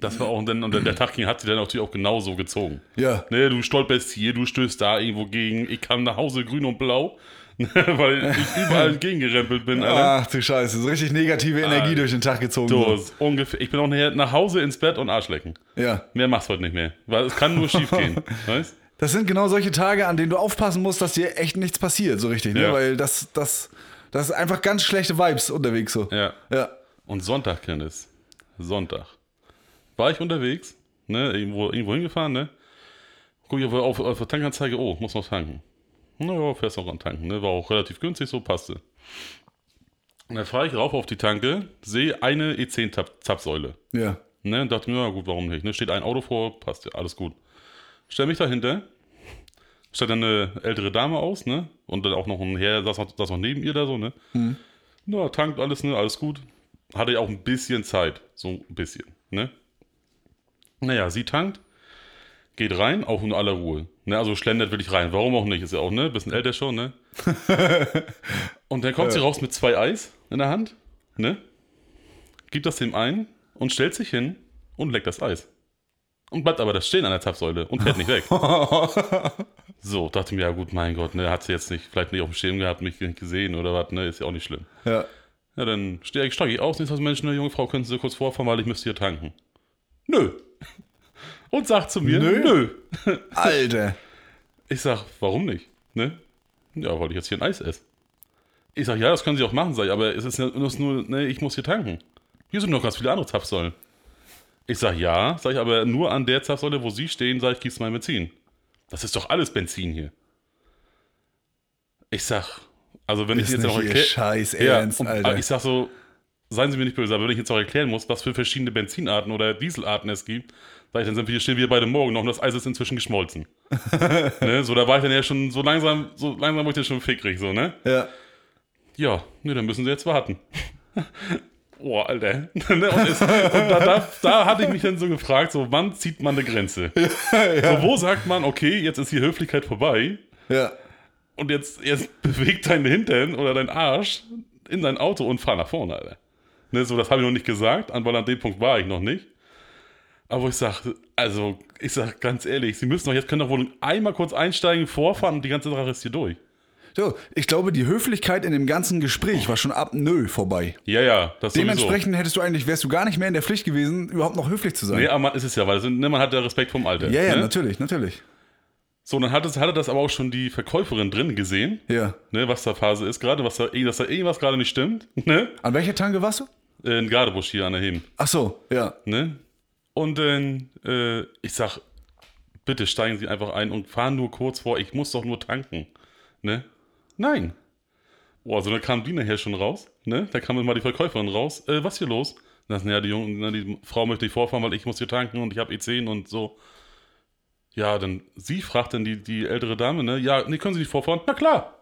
Das war auch, und, dann, und der Tag ging, hat sie dann natürlich auch genauso gezogen. Ja. Ne, du stolperst hier, du stößt da irgendwo gegen, ich kam nach Hause grün und blau, weil ich überall gegengerempelt bin, Alter. Ach du Scheiße, so richtig negative Energie durch den Tag gezogen. So. ungefähr, ich bin auch nach Hause ins Bett und Arschlecken. Ja. Mehr machst du heute nicht mehr, weil es kann nur schief gehen, weißt? Das sind genau solche Tage, an denen du aufpassen musst, dass dir echt nichts passiert, so richtig, ne? Ja. Weil das, das, das ist einfach ganz schlechte Vibes unterwegs so. Ja. Ja. Und Sonntag, Dennis. Sonntag. War ich unterwegs, ne, irgendwo, irgendwo hingefahren, ne? Guck ich auf, auf, auf der Tankanzeige, oh, muss noch tanken. Naja, fährst noch an tanken, ne? War auch relativ günstig, so passte. Und dann fahre ich rauf auf die Tanke, sehe eine E E10-Zapfsäule. Ja. Ne, und dachte mir, na gut, warum nicht? Ne, steht ein Auto vor, passt ja, alles gut. Stell mich dahinter, stand dann eine ältere Dame aus, ne? Und dann auch noch ein Herr, saß noch, saß noch neben ihr da so, ne? Na, tankt alles, ne? Alles gut. Hatte ja auch ein bisschen Zeit, so ein bisschen, ne? Naja, sie tankt, geht rein, auch in aller Ruhe. Ne, also schlendert wirklich rein. Warum auch nicht? Ist ja auch, ne? Bisschen älter schon, ne? und dann kommt sie raus mit zwei Eis in der Hand, ne? Gibt das dem ein und stellt sich hin und leckt das Eis. Und bleibt aber das stehen an der Zapfsäule und fährt nicht weg. so, dachte mir, ja gut, mein Gott, ne, hat sie jetzt nicht, vielleicht nicht auf dem Schirm gehabt, mich nicht gesehen oder was, ne, ist ja auch nicht schlimm. Ja. Ja, dann steige ich, steige ich aus ich sage, Mensch, eine junge Frau, können Sie kurz vorfahren, weil ich müsste hier tanken. Nö. Und sagt zu mir, Nö. nö. Alter. Ich sag, warum nicht? Ne? Ja, weil ich jetzt hier ein Eis esse. Ich sag, ja, das können Sie auch machen, sag ich, aber es ist ja nur, ne, ich muss hier tanken. Hier sind noch ganz viele andere Zapfsäulen. Ich sag, ja, sag ich, aber nur an der Zapfsäule, wo Sie stehen, sag ich, gieß mein Benzin. Das ist doch alles Benzin hier. Ich sag, also wenn ich Ist jetzt nicht noch erkläre. Scheiß Ja, Ernst, und, Alter. Ich sag so, seien Sie mir nicht böse, aber wenn ich jetzt auch erklären muss, was für verschiedene Benzinarten oder Dieselarten es gibt, sag ich, dann sind wir stehen wir beide morgen noch und das Eis ist inzwischen geschmolzen. ne, so, da war ich dann ja schon so langsam, so langsam war ich schon fickrig, so, ne? ja. Ja, ne, dann müssen Sie jetzt warten. Boah, Alter. Ne, und es, und da, da, da hatte ich mich dann so gefragt, so, wann zieht man eine Grenze? So, wo sagt man, okay, jetzt ist hier Höflichkeit vorbei, Ja. und jetzt, jetzt bewegt dein Hintern oder dein Arsch in dein Auto und fahr nach vorne, Alter. Ne, so, das habe ich noch nicht gesagt, weil an dem Punkt war ich noch nicht. Aber ich sag, also, ich sag ganz ehrlich, Sie müssen doch jetzt, können doch wohl einmal kurz einsteigen, vorfahren und die ganze Sache ist hier durch. So, ich glaube, die Höflichkeit in dem ganzen Gespräch war schon ab nö vorbei. Ja, ja, das sowieso. Dementsprechend hättest du eigentlich, wärst du gar nicht mehr in der Pflicht gewesen, überhaupt noch höflich zu sein. Nee, aber man ist es ja, weil es, ne, man hat ja Respekt vom Alter. ja, ja, ne? natürlich, natürlich. So, dann hatte, hatte das aber auch schon die Verkäuferin drin gesehen, Ja. ne, was da Phase ist gerade, was da, dass da irgendwas gerade nicht stimmt, ne? An welcher Tanke warst du? In Gardebusch hier an der Heben, Ach so, ja. ne? Und dann, äh, ich sag, bitte steigen Sie einfach ein und fahren nur kurz vor, ich muss doch nur tanken, ne? Nein. Boah, so dann kam die nachher schon raus, ne? Da kam immer die Verkäuferin raus, äh, was hier los? Das, ja, die, Jung, na, die Frau möchte nicht vorfahren, weil ich muss hier tanken und ich habe E10 und so. Ja, dann sie fragt dann die, die ältere Dame, ne? Ja, nee, können Sie nicht vorfahren? Na klar.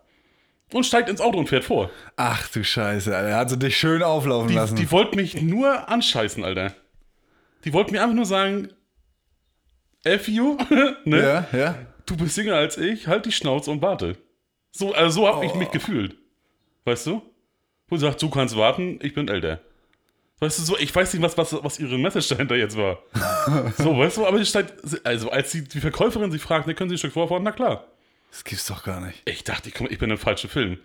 Und steigt ins Auto und fährt vor. Ach du Scheiße, Alter. Hat sie dich schön auflaufen Die, lassen. die wollte mich nur anscheißen, Alter. Die wollte mir einfach nur sagen, F you, ne? ja, ja. Du bist jünger als ich, halt die Schnauze und warte. So, also so habe ich mich gefühlt. Weißt du? Wo sie sagt, du kannst warten, ich bin älter. Weißt du, so, ich weiß nicht, was, was, was ihre Message dahinter jetzt war. so, weißt du, aber die stand, also als die, die Verkäuferin sie fragt, ne, können Sie ein Stück vorfahren? Na klar. Das gibt's doch gar nicht. Ich dachte, ich, komm, ich bin im falschen Film.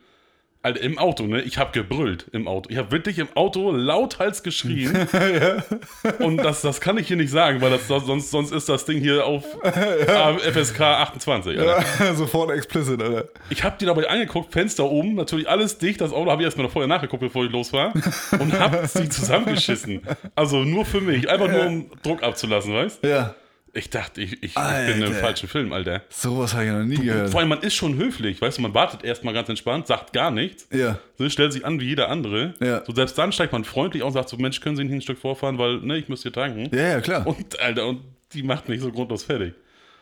Alter, im Auto, ne? Ich habe gebrüllt im Auto. Ich habe wirklich im Auto lauthals geschrien. Und das, das kann ich hier nicht sagen, weil das, sonst, sonst ist das Ding hier auf FSK 28. Alter. Sofort explicit, Alter. Ich habe die dabei angeguckt, Fenster oben, natürlich alles dicht. Das Auto habe ich erstmal noch vorher nachgeguckt, bevor ich los war. Und habe sie zusammengeschissen. Also nur für mich. Einfach nur, um Druck abzulassen, weißt Ja. Ich dachte, ich, ich, bin im falschen Film, Alter. Sowas habe ich noch nie gehört. Vor allem, man ist schon höflich, weißt du, man wartet erstmal ganz entspannt, sagt gar nichts. Ja. So, stellt sich an wie jeder andere. Ja. So, selbst dann steigt man freundlich aus und sagt so, Mensch, können Sie nicht ein Stück vorfahren, weil, ne, ich muss hier tanken. Ja, ja, klar. Und, Alter, und die macht mich so grundlos fertig.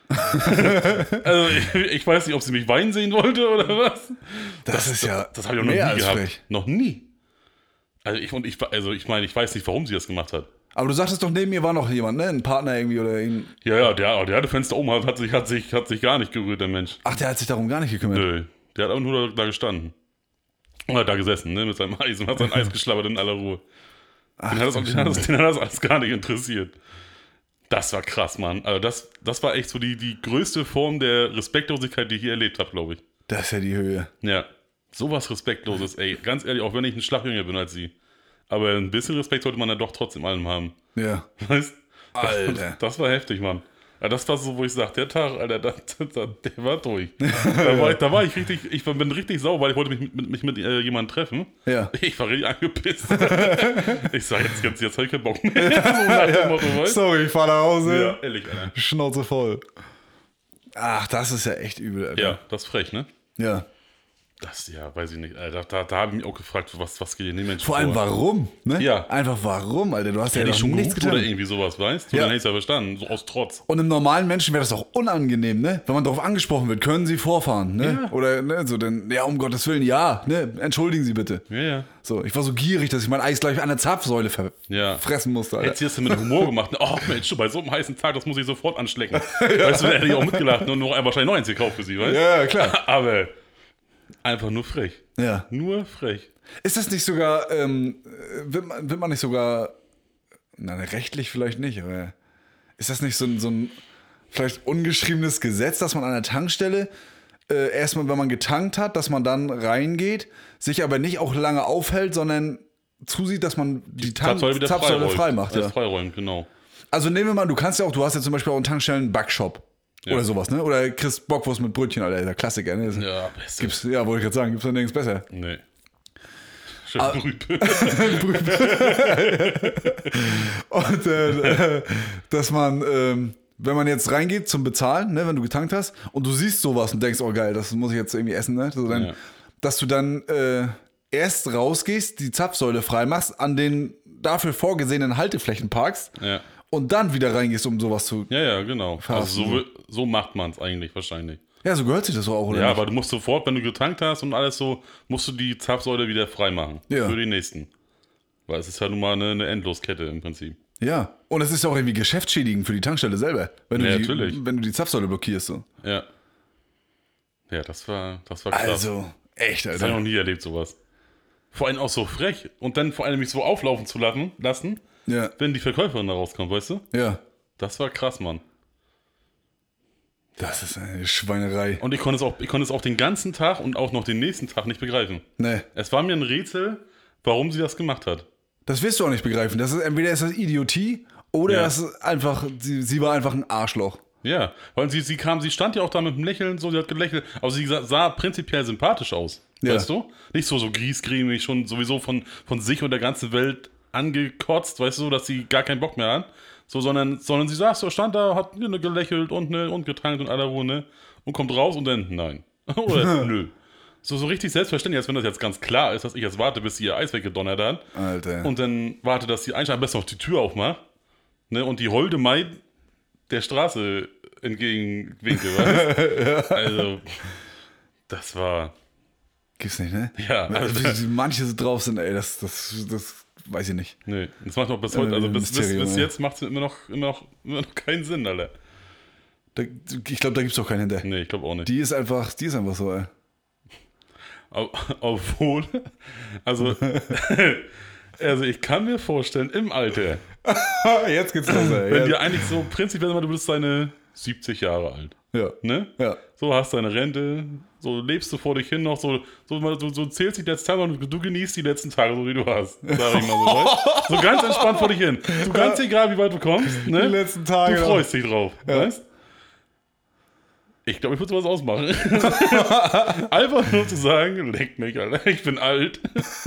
also, ich, ich weiß nicht, ob sie mich weinen sehen wollte oder was. das, ist ja Das habe ich auch noch nie gehabt. frech. Noch nie. Also ich, und ich, also ich meine, ich weiß nicht, warum sie das gemacht hat. Aber du sagtest doch, neben mir war noch jemand, ne? Ein Partner irgendwie oder ein. Ja, ja, der, der hatte Fenster oben, hat, hat, sich, hat, sich, hat sich gar nicht gerührt, der Mensch. Ach, der hat sich darum gar nicht gekümmert. Nö, der hat auch nur da, da gestanden. Oder da gesessen, ne, mit seinem Eis und hat sein Eis geschlabbert in aller Ruhe. Den hat, das, den, hat das, den hat das alles gar nicht interessiert. Das war krass, Mann. Also das, das war echt so die, die größte Form der Respektlosigkeit, die ich hier erlebt habe, glaube ich. Das ist ja die Höhe. Ja, sowas Respektloses, ey. Ganz ehrlich, auch wenn ich ein Schlag jünger bin als sie. Aber ein bisschen Respekt sollte man ja doch trotzdem allem haben. Ja. Weißt Alter. Das, das war heftig, Mann. Ja, das war so, wo ich sage, der Tag, Alter, da, da, der war durch. Da war, ich, da war ich richtig, ich bin richtig sauer, weil ich wollte mich mit, mich mit äh, jemandem treffen. Ja. Ich war richtig angepisst. ich sag, jetzt, jetzt, jetzt hab ich keinen Bock mehr. so Motto, weißt Sorry, ich fahr nach Hause. Ja, ehrlich, Alter. Schnauze voll. Ach, das ist ja echt übel, Alter. Ja, das ist frech, ne? Ja. Das, ja, weiß ich nicht. Alter, da, da habe ich mich auch gefragt, was, was geht in den Menschen Vor allem vor? warum, ne? Ja. Einfach warum, Alter. Du hast ja Hätte ich doch schon nichts gerufen oder getan. irgendwie sowas, weißt du? Ja. Dann hätte ich ja verstanden, so aus Trotz. Und einem normalen Menschen wäre das doch unangenehm, ne? Wenn man darauf angesprochen wird, können Sie vorfahren, ne? Ja. Oder, ne, so, dann, ja, um Gottes Willen, ja, ne? Entschuldigen Sie bitte. Ja, ja. So, ich war so gierig, dass ich mein Eis gleich an der Zapfsäule Ja. fressen musste, Alter. Jetzt hier hast du mit Humor gemacht. Oh Mensch, bei so einem heißen Tag, das muss ich sofort anschlecken. Weißt du, da hätte ich auch mitgelacht und noch wahrscheinlich noch eins gekauft für sie, weißt du? Ja, ja, klar. Aber einfach nur frech. Ja. Nur frech. Ist das nicht sogar, ähm, wird, man, wird man nicht sogar, na, rechtlich vielleicht nicht, aber ist das nicht so ein, so ein vielleicht ungeschriebenes Gesetz, dass man an der Tankstelle äh, erstmal, wenn man getankt hat, dass man dann reingeht, sich aber nicht auch lange aufhält, sondern zusieht, dass man die Tank Zapfsäule frei macht. Ja. freiräumen, genau. Also nehmen wir mal, du kannst ja auch, du hast ja zum Beispiel auch einen Tankstellen-Backshop. Ja. Oder sowas, ne? Oder kriegst Bockwurst mit Brötchen, Alter, der Klassiker, ne? Ja, beste. Gibt's, ja, wollte ich gerade sagen, gibt's dann nirgends besser. Nee. Schön Ah. Brühe. Und äh, dass man, ähm, wenn man jetzt reingeht zum Bezahlen, ne, wenn du getankt hast, und du siehst sowas und denkst, oh geil, das muss ich jetzt irgendwie essen, ne? So dann, Ja. Dass du dann äh, erst rausgehst, die Zapfsäule freimachst, an den dafür vorgesehenen Halteflächen parkst Ja. Und dann wieder reingehst, um sowas zu. ja, ja, genau. Also Verhaften. so, so macht man es eigentlich wahrscheinlich. Ja, so gehört sich das auch, oder? Ja, nicht? aber du musst sofort, wenn du getankt hast und alles so, musst du die Zapfsäule wieder freimachen. Ja. Für die nächsten. Weil es ist ja nun mal eine, eine Endloskette im Prinzip. Ja. Und es ist ja auch irgendwie geschäftsschädigend für die Tankstelle selber, wenn du, Ja, die, natürlich. wenn du die Zapfsäule blockierst. So. Ja. Ja, das war, das war krass. Also, echt, Das habe ich noch Alter. nie erlebt, sowas. Vor allem auch so frech. Und dann vor allem mich so auflaufen zu lassen Ja, wenn die Verkäuferin da rauskommt, weißt du? ja. Das war krass, Mann. Das ist eine Schweinerei. Und ich konnte es auch, ich konnte es auch den ganzen Tag und auch noch den nächsten Tag nicht begreifen. Nee. Es war mir ein Rätsel, warum sie das gemacht hat. Das wirst du auch nicht begreifen. Das ist, entweder ist das Idiotie oder Ja. das ist einfach, sie, sie war einfach ein Arschloch. Ja, weil sie, sie kam, sie stand ja auch da mit einem Lächeln, so, sie hat gelächelt, aber sie sah, sah prinzipiell sympathisch aus. Ja. Weißt du? Nicht so, so griesgrämig, schon sowieso von, von sich und der ganzen Welt angekotzt, weißt du, dass sie gar keinen Bock mehr hat. So, sondern, sondern sie saß so, stand da, hat ne, gelächelt und, ne, und getankt und aller Ruhe, ne? Und kommt raus und dann, nein. Oder nö. So, so richtig selbstverständlich, als wenn das jetzt ganz klar ist, dass ich jetzt warte, bis sie ihr Eis weggedonnert hat. Alter. Und dann warte, dass sie einsteigt, am besten noch die Tür aufmacht. Ne? Und die holde Mai der Straße entgegenwinkel, weißt Also, das war, Gibt's nicht, ne? ja, also, Wie- wie Manche so drauf sind, ey, das, das, das weiß ich nicht. nee, das macht noch bis heute, also bis, bis, bis ja. jetzt macht es immer noch, immer, noch, immer noch keinen Sinn, Alter. Da, ich glaube, da gibt's doch keinen hinter. Nee, ich glaube auch nicht. Die ist einfach, die ist einfach so, ey. Ob- Obwohl, also, also ich kann mir vorstellen, im Alter, Jetzt geht's los, ey. wenn Ja. dir eigentlich so prinzipiell, du bist deine 70 Jahre alt, ja. ne? ja. So hast deine Rente, so lebst du vor dich hin noch, so, so, so, so zählst die letzten Tage und du genießt die letzten Tage, so wie du hast. Sag ich mal so. So ganz entspannt vor dich hin. So ganz egal, wie weit du kommst, ne? Die letzten Tage Du freust dich drauf, weißt? Ich glaube, ich würde sowas ausmachen. Einfach nur zu sagen, leck mich, Alter, ich bin alt.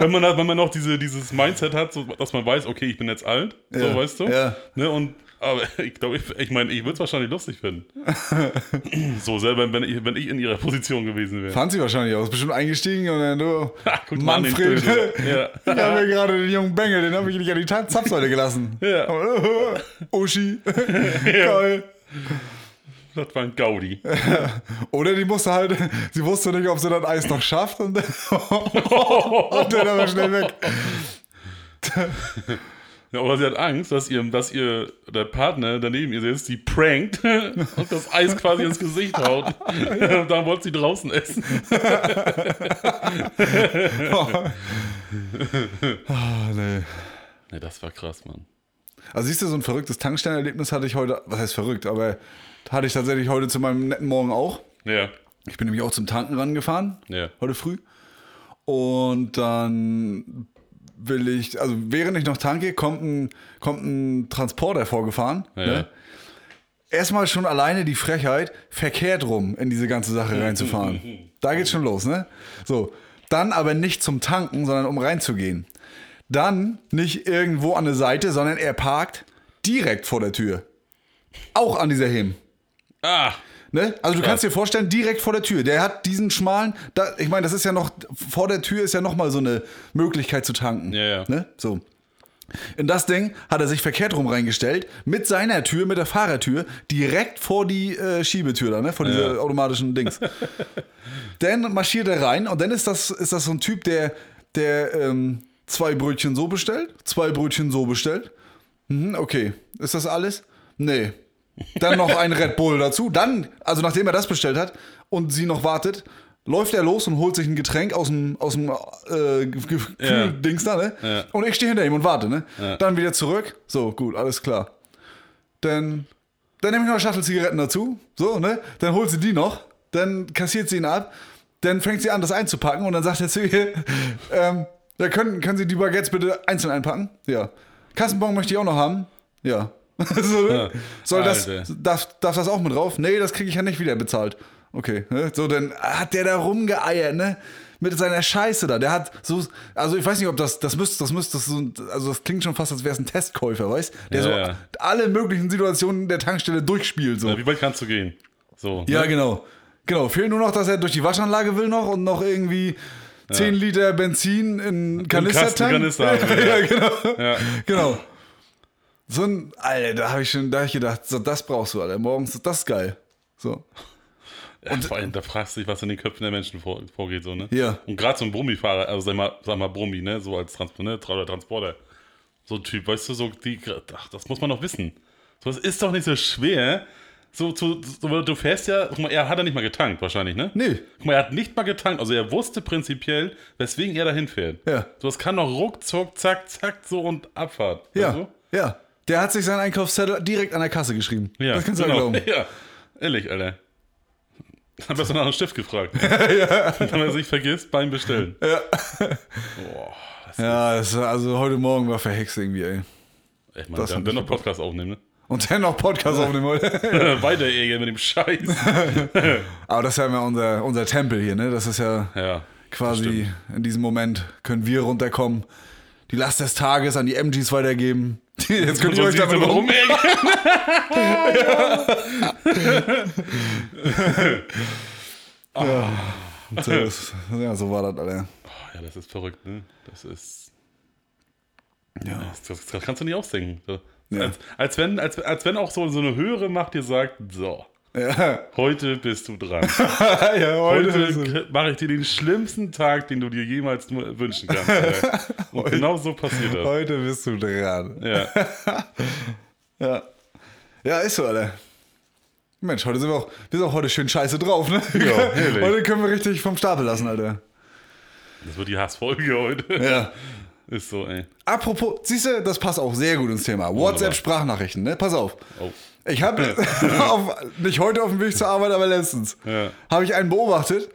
wenn, man, wenn man noch diese, dieses Mindset hat, so, dass man weiß, okay, ich bin jetzt alt, so Ja, weißt du. ja. Ne, und, aber ich glaube, ich, ich meine, ich würde es wahrscheinlich lustig finden. so selber, wenn ich, wenn ich in ihrer Position gewesen wäre. Fand sie wahrscheinlich aus. Bestimmt eingestiegen und dann du. Manfred. Ja. Ich habe mir gerade den jungen Bengel, den habe ich nicht an die Zapfsäule gelassen. Ja. Uschi. Geil. Das war ein Gaudi. Oder die musste halt, sie wusste nicht, ob sie das Eis noch schafft und, und dann aber schnell weg. Ja, aber sie hat Angst, dass ihr, dass ihr der Partner daneben ihr sitzt, die prankt und das Eis quasi ins Gesicht haut. Und dann wollte sie draußen essen. Ah, nee. Ne, das war krass, Mann. Also siehst du, so ein verrücktes Tankstellenerlebnis hatte ich heute, was heißt verrückt, aber hatte ich tatsächlich heute zu meinem netten Morgen auch. Ja. Ich bin nämlich auch zum Tanken rangefahren, Ja. heute früh. Und dann will ich, also während ich noch tanke, kommt ein, kommt ein Transporter vorgefahren. Ja. Ne? Erstmal schon alleine die Frechheit, verkehrt rum in diese ganze Sache reinzufahren. Da geht's schon los, ne? So. Dann aber nicht zum Tanken, sondern um reinzugehen. Dann nicht irgendwo an der Seite, sondern er parkt direkt vor der Tür. Auch an dieser Hem. Ah, Ne? Also du Krass. kannst dir vorstellen, direkt vor der Tür. Der hat diesen schmalen, da, ich meine, das ist ja noch, vor der Tür ist ja noch mal so eine Möglichkeit zu tanken. Ja, ja. Ne? So. In das Ding hat er sich verkehrt rum reingestellt, mit seiner Tür, mit der Fahrertür, direkt vor die äh, Schiebetür da, ne? Vor diese Ja. automatischen Dings. dann marschiert er rein und dann ist das, ist das so ein Typ, der, der ähm, zwei Brötchen so bestellt, zwei Brötchen so bestellt. Mhm, okay. Ist das alles? Nee. Dann noch ein Red Bull dazu. Dann, also nachdem er das bestellt hat und sie noch wartet, läuft er los und holt sich ein Getränk aus dem, aus dem äh, Ja. Kühldings da, ne? Ja. Und ich stehe hinter ihm und warte, ne? Ja. Dann wieder zurück. So, gut, alles klar. Dann, dann nehme ich noch eine Schachtel Zigaretten dazu. So, ne? Dann holt sie die noch. Dann kassiert sie ihn ab. Dann fängt sie an, das einzupacken. Und dann sagt er zu ihr, ähm, ja, können, können Sie die Baguettes bitte einzeln einpacken? Ja. Kassenbon möchte ich auch noch haben? Ja. so, ne? Ja. Soll das, darf, darf das auch mit drauf? Nee, das kriege ich ja nicht wieder bezahlt. Okay, ne? so, dann hat der da rumgeeiert, ne? Mit seiner Scheiße da. Der hat so, also ich weiß nicht, ob das, das müsste, das müsste, so, also das klingt schon fast, als wäre es ein Testkäufer, weißt Der Ja, so ja. alle möglichen Situationen der Tankstelle durchspielt, so. wie weit kannst du gehen? So. Ja, ne? genau. Genau, fehlt nur noch, dass er durch die Waschanlage will noch und noch irgendwie 10 Liter Benzin in Kanister Kasten Kanister ja, ja. genau. Ja. Genau. So ein, Alter, da habe ich schon, da hab ich gedacht, so, das brauchst du, Alter. Morgens, das ist geil. So. Ja, vor allem, da fragst du dich, was in den Köpfen der Menschen vor, vorgeht, so, ne? Ja. Und gerade so ein Brummifahrer, also sag mal, sag mal Brummi, ne? So als Trans ne? Transporter. So ein Typ, weißt du, so, die, ach, das muss man doch wissen. So, das ist doch nicht so schwer. So, zu, so, du fährst ja, guck mal, er hat ja nicht mal getankt, wahrscheinlich, ne? Nee. Guck mal, er hat nicht mal getankt, also er wusste prinzipiell, weswegen er dahin fährt. Ja. So, das kann doch ruckzuck, zack, zack, so und Abfahrt. Ja. du? Ja. Der hat sich seinen Einkaufszettel direkt an der Kasse geschrieben. Ja, das kannst du genau. ja glauben. Ja, ehrlich, Alter. Hab erst nach einem Stift gefragt. ja. Wenn er sich vergisst beim Bestellen. Ja. Boah, das Ja, das, war- also heute Morgen war verhext irgendwie, ey. ich meine, Das wir hat haben mich noch Podcast aufnehmen, ne? Und dann noch Podcast aufnehmen heute. Weiter Ehe mit dem Scheiß. Aber das ist ja immer unser, unser Tempel hier, ne? Das ist ja Ja. quasi in diesem Moment können wir runterkommen, die Last des Tages an die MGs weitergeben. Jetzt könnt ihr euch damit rum. rumärgern. So, das, ja, so war das, Alter. Ja, das ist verrückt, ne? Das ist. Ja. Das, das kannst du nicht ausdenken. So. Ja. Als, als, wenn, als, als wenn auch so, so eine höhere Macht dir sagt: So, Ja, heute bist du dran. ja heute. Heute mache ich dir den schlimmsten Tag, den du dir jemals nur wünschen kannst. Und genau so passiert das. Heute bist du dran. Ja. Ja. Ja, ist so, Alter. Mensch, heute sind wir auch, wir sind auch heute schön scheiße drauf, ne? Ja, heute können wir richtig vom Stapel lassen, Alter. Das wird die Hassfolge heute. Ja. Ist so, ey. Apropos, siehst du, das passt auch sehr gut ins Thema. WhatsApp-Sprachnachrichten, ne? Pass auf. Oh. Ich habe nicht heute auf dem Weg zur Arbeit, aber letztens Ja. habe ich einen beobachtet,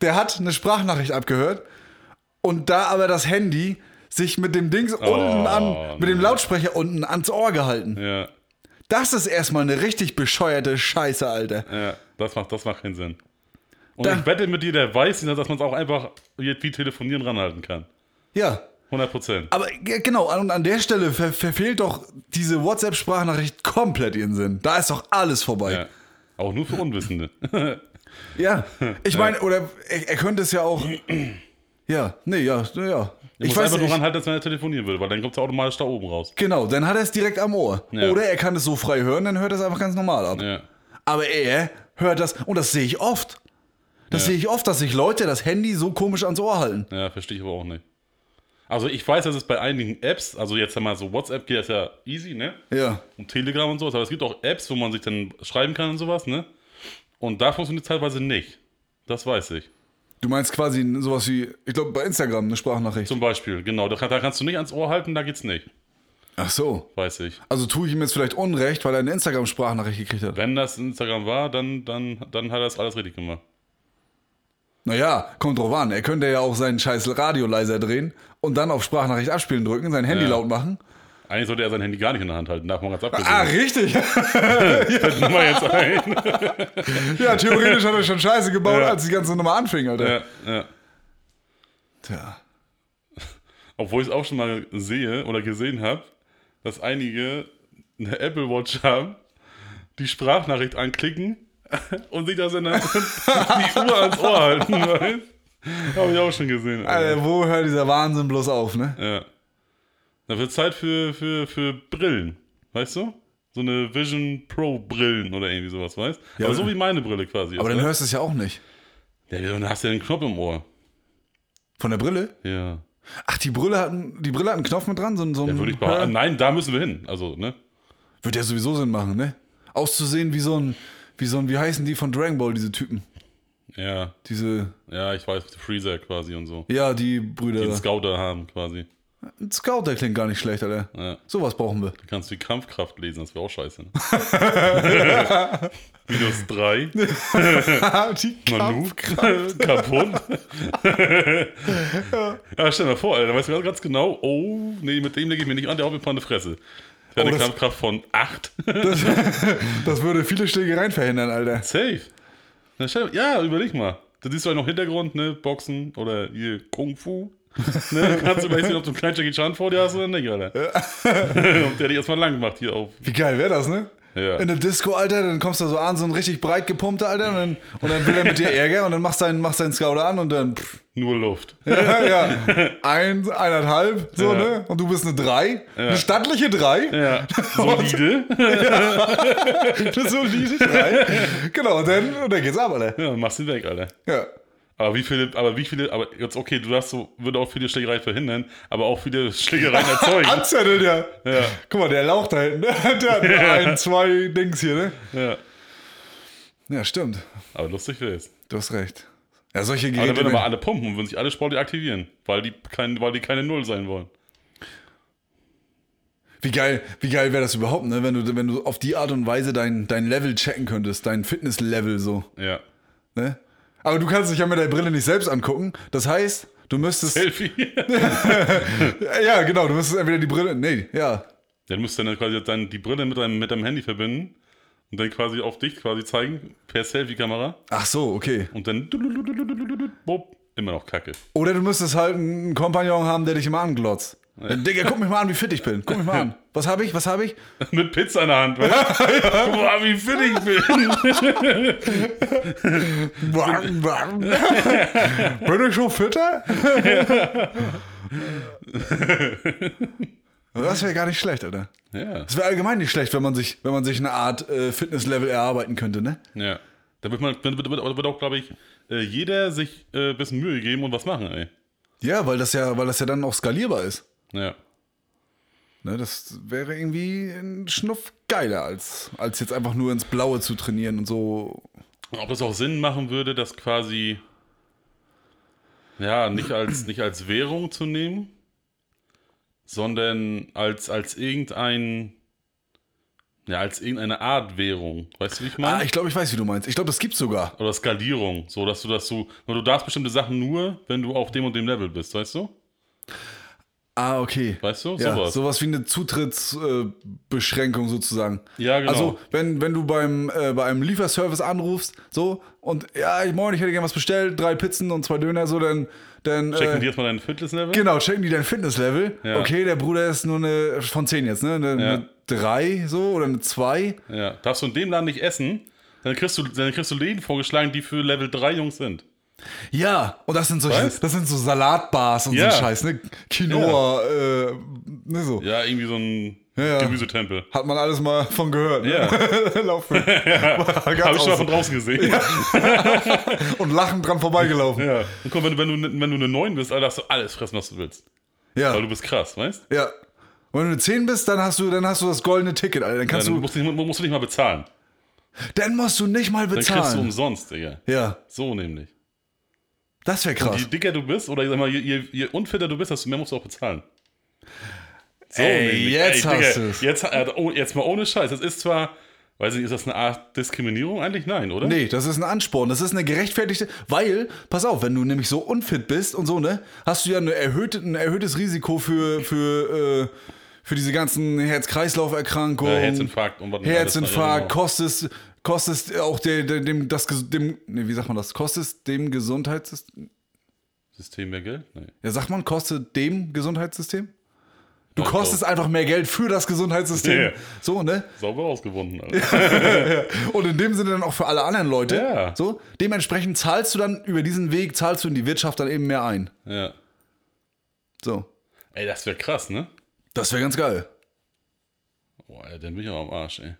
der hat eine Sprachnachricht abgehört und da aber das Handy sich mit dem Dings unten an, mit dem. Lautsprecher unten ans Ohr gehalten. Ja, Das ist erstmal eine richtig bescheuerte Scheiße, Alter. ja. Das macht, das macht keinen Sinn. Und Da- ich wette mit dir, der weiß dass man es auch einfach wie telefonieren ranhalten kann. Ja. 100 Prozent. Aber ge- genau, an, an der Stelle ver verfehlt doch diese WhatsApp-Sprachnachricht komplett ihren Sinn. Da ist doch alles vorbei. Ja. Auch nur für Unwissende. Ja, ich meine, oder er, er könnte es ja auch. Ja, nee, ja, ja. Ich Ich muss weiß einfach nur ranhalten, dass man telefonieren will, weil dann kommt es automatisch da oben raus. Genau, dann hat er es direkt am Ohr. Ja. Oder er kann es so frei hören, dann hört er es einfach ganz normal ab. Ja. Aber er hört das, und das sehe ich oft. Das Ja. sehe ich oft, dass sich Leute das Handy so komisch ans Ohr halten. Ja, verstehe ich aber auch nicht. Also ich weiß, dass es bei einigen Apps, also jetzt einmal so WhatsApp geht das ja easy, ne? Ja. Und Telegram und sowas, aber es gibt auch Apps, wo man sich dann schreiben kann und sowas, ne? Und da funktioniert es teilweise nicht. Das weiß ich. Du meinst quasi sowas wie, ich glaube, bei Instagram eine Sprachnachricht. Zum Beispiel, genau. Da, da kannst du nicht ans Ohr halten, da geht's nicht. Ach so. Weiß ich. Also tue ich ihm jetzt vielleicht Unrecht, weil er eine Instagram-Sprachnachricht gekriegt hat. Wenn das Instagram war, dann, dann, dann hat er das alles richtig gemacht. Naja, kommt drauf an. Er könnte ja auch seinen scheiß Radio leiser drehen und dann auf Sprachnachricht abspielen drücken, sein Handy Ja. laut machen. Eigentlich sollte er sein Handy gar nicht in der Hand halten, davon ganz abgesehen. Ah, richtig. Mir mal jetzt ein. ja, theoretisch hat er schon Scheiße gebaut, Ja. als die ganze Nummer anfing, Alter. ja, ja. Tja. Obwohl ich es auch schon mal sehe oder gesehen habe, dass einige eine Apple Watch haben, die Sprachnachricht anklicken und sich das in der, die Uhr ans Ohr halten, weißt Habe ich auch schon gesehen. Alter. Alter, wo hört dieser Wahnsinn bloß auf, ne? Ja. Da wird Zeit für, für, für Brillen, weißt du? So eine Vision Pro Brillen oder irgendwie sowas, weißt Ja, Aber so wie meine Brille quasi. Aber ist, dann ne? hörst du es ja auch nicht. ja, dann hast du ja den Knopf im Ohr. Von der Brille? Ja. Ach, die Brille hat, einen- die Brille hat einen Knopf mit dran? So, ein- so Ja, würde ich behaupten. Nein, da müssen wir hin. Also, ne? Wird ja sowieso Sinn machen, ne? Auszusehen wie so ein, wie so ein, wie heißen die von Dragon Ball, diese Typen? Ja, Diese, ja, ich weiß, Freezer quasi und so. ja, die Brüder. Die einen. Scouter haben quasi. Ein Scout, der klingt gar nicht schlecht, Alter. Ja. Sowas brauchen wir. Du kannst die Kampfkraft lesen, das wäre auch scheiße. Ne? Minus 3. die Manu. Kaputt. ja, stell dir mal vor, Alter, da weißt du ganz genau, oh, nee, mit dem lege ich mir nicht an, der haut mir mal eine Fresse. Der hat Oh, eine das- Kampfkraft von 8. Das würde viele Schlägereien verhindern, Alter. Safe. Na, ja, überleg mal. Da siehst du halt noch Hintergrund, ne? Boxen oder hier Kung Fu. ne? Kannst du gleich sehen, ob du einen kleinen Jackie Chan vor dir hast oder nicht, Alter. Ob der dich erstmal lang macht hier auf. Wie geil wäre das, ne? Ja. In der Disco, Alter, dann kommst du so an, so ein richtig breit gepumpter, Alter, und dann, und dann will er mit dir Ärger und dann machst du deinen, machst deinen Scouter an und dann, pff, Nur Luft. ja, ja, eins, eineinhalb, so, Ja. ne? Und du bist eine Drei, eine stattliche Drei, Ja, solide. eine solide Drei. Genau, und dann, und dann geht's ab, Alter. Ja, machst ihn weg, Alter. Ja. Aber wie viele, aber wie viele, aber jetzt okay, du hast so, würde auch viele Schlägereien verhindern, aber auch viele Schlägereien erzeugen. Anzetteln, ja. Ja. Guck mal, der Lauch da hinten, der hat nur ein, zwei Dings hier, ne? ja. Ja, stimmt. Aber lustig wäre es. Du hast recht. Ja, solche Aber dann Geräte. würden aber alle pumpen und würden sich alle sportlich aktivieren, weil die, kein, weil die keine Null sein wollen. Wie geil, wie geil wäre das überhaupt, ne? Wenn du, wenn du auf die Art und Weise dein, dein Level checken könntest, dein Fitnesslevel so. Ja. Ne? Aber du kannst dich ja mit der Brille nicht selbst angucken. Das heißt, du müsstest. Selfie. Ja, genau, du müsstest entweder die Brille. Nee, ja. Dann müsst ihr dann quasi dann die Brille mit deinem, mit deinem Handy verbinden und dann quasi auf dich quasi zeigen, per Selfie-Kamera. Ach so, okay. Und dann boop, immer noch Kacke. Oder du müsstest halt einen Kompagnon haben, der dich immer anglotzt. Digga, guck mich mal an, wie fit ich bin. Guck mich mal an. Was habe ich? Was habe ich? Mit Pizza in der Hand, du? Boah, wie fit ich bin. bin ich schon fitter? Das wäre gar nicht schlecht, Alter. Ja, Das wäre allgemein nicht schlecht, wenn man sich, wenn man sich eine Art äh, Fitnesslevel erarbeiten könnte, ne? ja. Da wird, man, wird, wird, wird auch, glaube ich, äh, jeder sich äh, ein bisschen Mühe geben und was machen, ey. Ja, weil das ja, weil das ja dann auch skalierbar ist. Ja. Ne, das wäre irgendwie ein Schnuff geiler, als, als jetzt einfach nur ins Blaue zu trainieren und so. Ob das auch Sinn machen würde, das quasi ja nicht als nicht als Währung zu nehmen, sondern als als irgendein ja als irgendeine Art Währung. Weißt du, wie ich meine? Ah, ich glaube, ich weiß, wie du meinst. Ich glaube, das gibt's sogar. Oder Skalierung, so dass du das so, du darfst bestimmte Sachen nur, wenn du auf dem und dem Level bist, weißt du? Ah, okay. Weißt du? Ja, Sowas. sowas wie eine Zutrittsbeschränkung äh, sozusagen. Ja, genau. Also, wenn, wenn du beim, äh, bei einem Lieferservice anrufst, so, und ja, ich moin, ich hätte gerne was bestellt, drei Pizzen und zwei Döner, so, dann. dann Checken äh, die erstmal dein Fitnesslevel? Genau, checken die dein Fitnesslevel. Ja. Okay, der Bruder ist nur eine von 10 jetzt, ne? Eine, Ja. eine 3 so oder eine 2. Ja. Darfst du in dem Laden nicht essen, dann kriegst du, dann kriegst du Läden vorgeschlagen, die für Level 3 Jungs sind. Ja, und das sind solche, Was? das sind so Salatbars und Ja. so Scheiß, ne? Quinoa, äh, ne so. Ja, irgendwie so ein Ja, ja. Gemüsetempel. Hat man alles mal von gehört, ne? Ja. Laufen. Ganz Habe ich schon mal von draußen gesehen. Und lachend dran vorbeigelaufen. Ja. Und komm, wenn, du- wenn, du, wenn du eine 9 bist, Alter, darfst du alles fressen, was du willst. Ja, Weil du bist krass, weißt ja. Und wenn du eine 10 bist, dann hast du, dann hast du das goldene Ticket, Alter. Dann Ja, kannst dann du, musst du, nicht, musst du nicht mal bezahlen. dann musst du nicht mal Dann kriegst du bezahlen. umsonst, Digga. Ja, So nämlich. Das wäre krass. Je dicker du bist, oder ich sag mal, je, je, je unfitter du bist, desto mehr musst du auch bezahlen. So Ey, jetzt hast du's. Jetzt, äh, oh, jetzt mal ohne Scheiß. Das ist zwar, weiß ich nicht, ist das eine Art Diskriminierung eigentlich? Nein, oder? Nee, das ist ein Ansporn. Das ist eine gerechtfertigte. Weil, pass auf, wenn du nämlich so unfit bist und so, ne, hast du ja eine erhöhte, ein erhöhtes Risiko für, für, äh, für diese ganzen Herz-Kreislauf-Erkrankungen. Äh, Herzinfarkt und was Herzinfarkt, ja, genau. Kostest, kostest auch der, der, dem, das, dem, nee, wie sagt man das? Kostest dem Gesundheitssystem. System mehr Geld? Nee. Ja, sagt man, kostet dem Gesundheitssystem? Du kostest einfach mehr Geld für das Gesundheitssystem. Ja. So, ne? Sauber ausgewunden, Alter. Und in dem Sinne dann auch für alle anderen Leute. Ja. So, dementsprechend zahlst du dann über diesen Weg, zahlst du in die Wirtschaft dann eben mehr ein. ja. So. Ey, das wäre krass, ne? Das wäre ganz geil. Boah, ey, dann bin ich auch am Arsch, ey.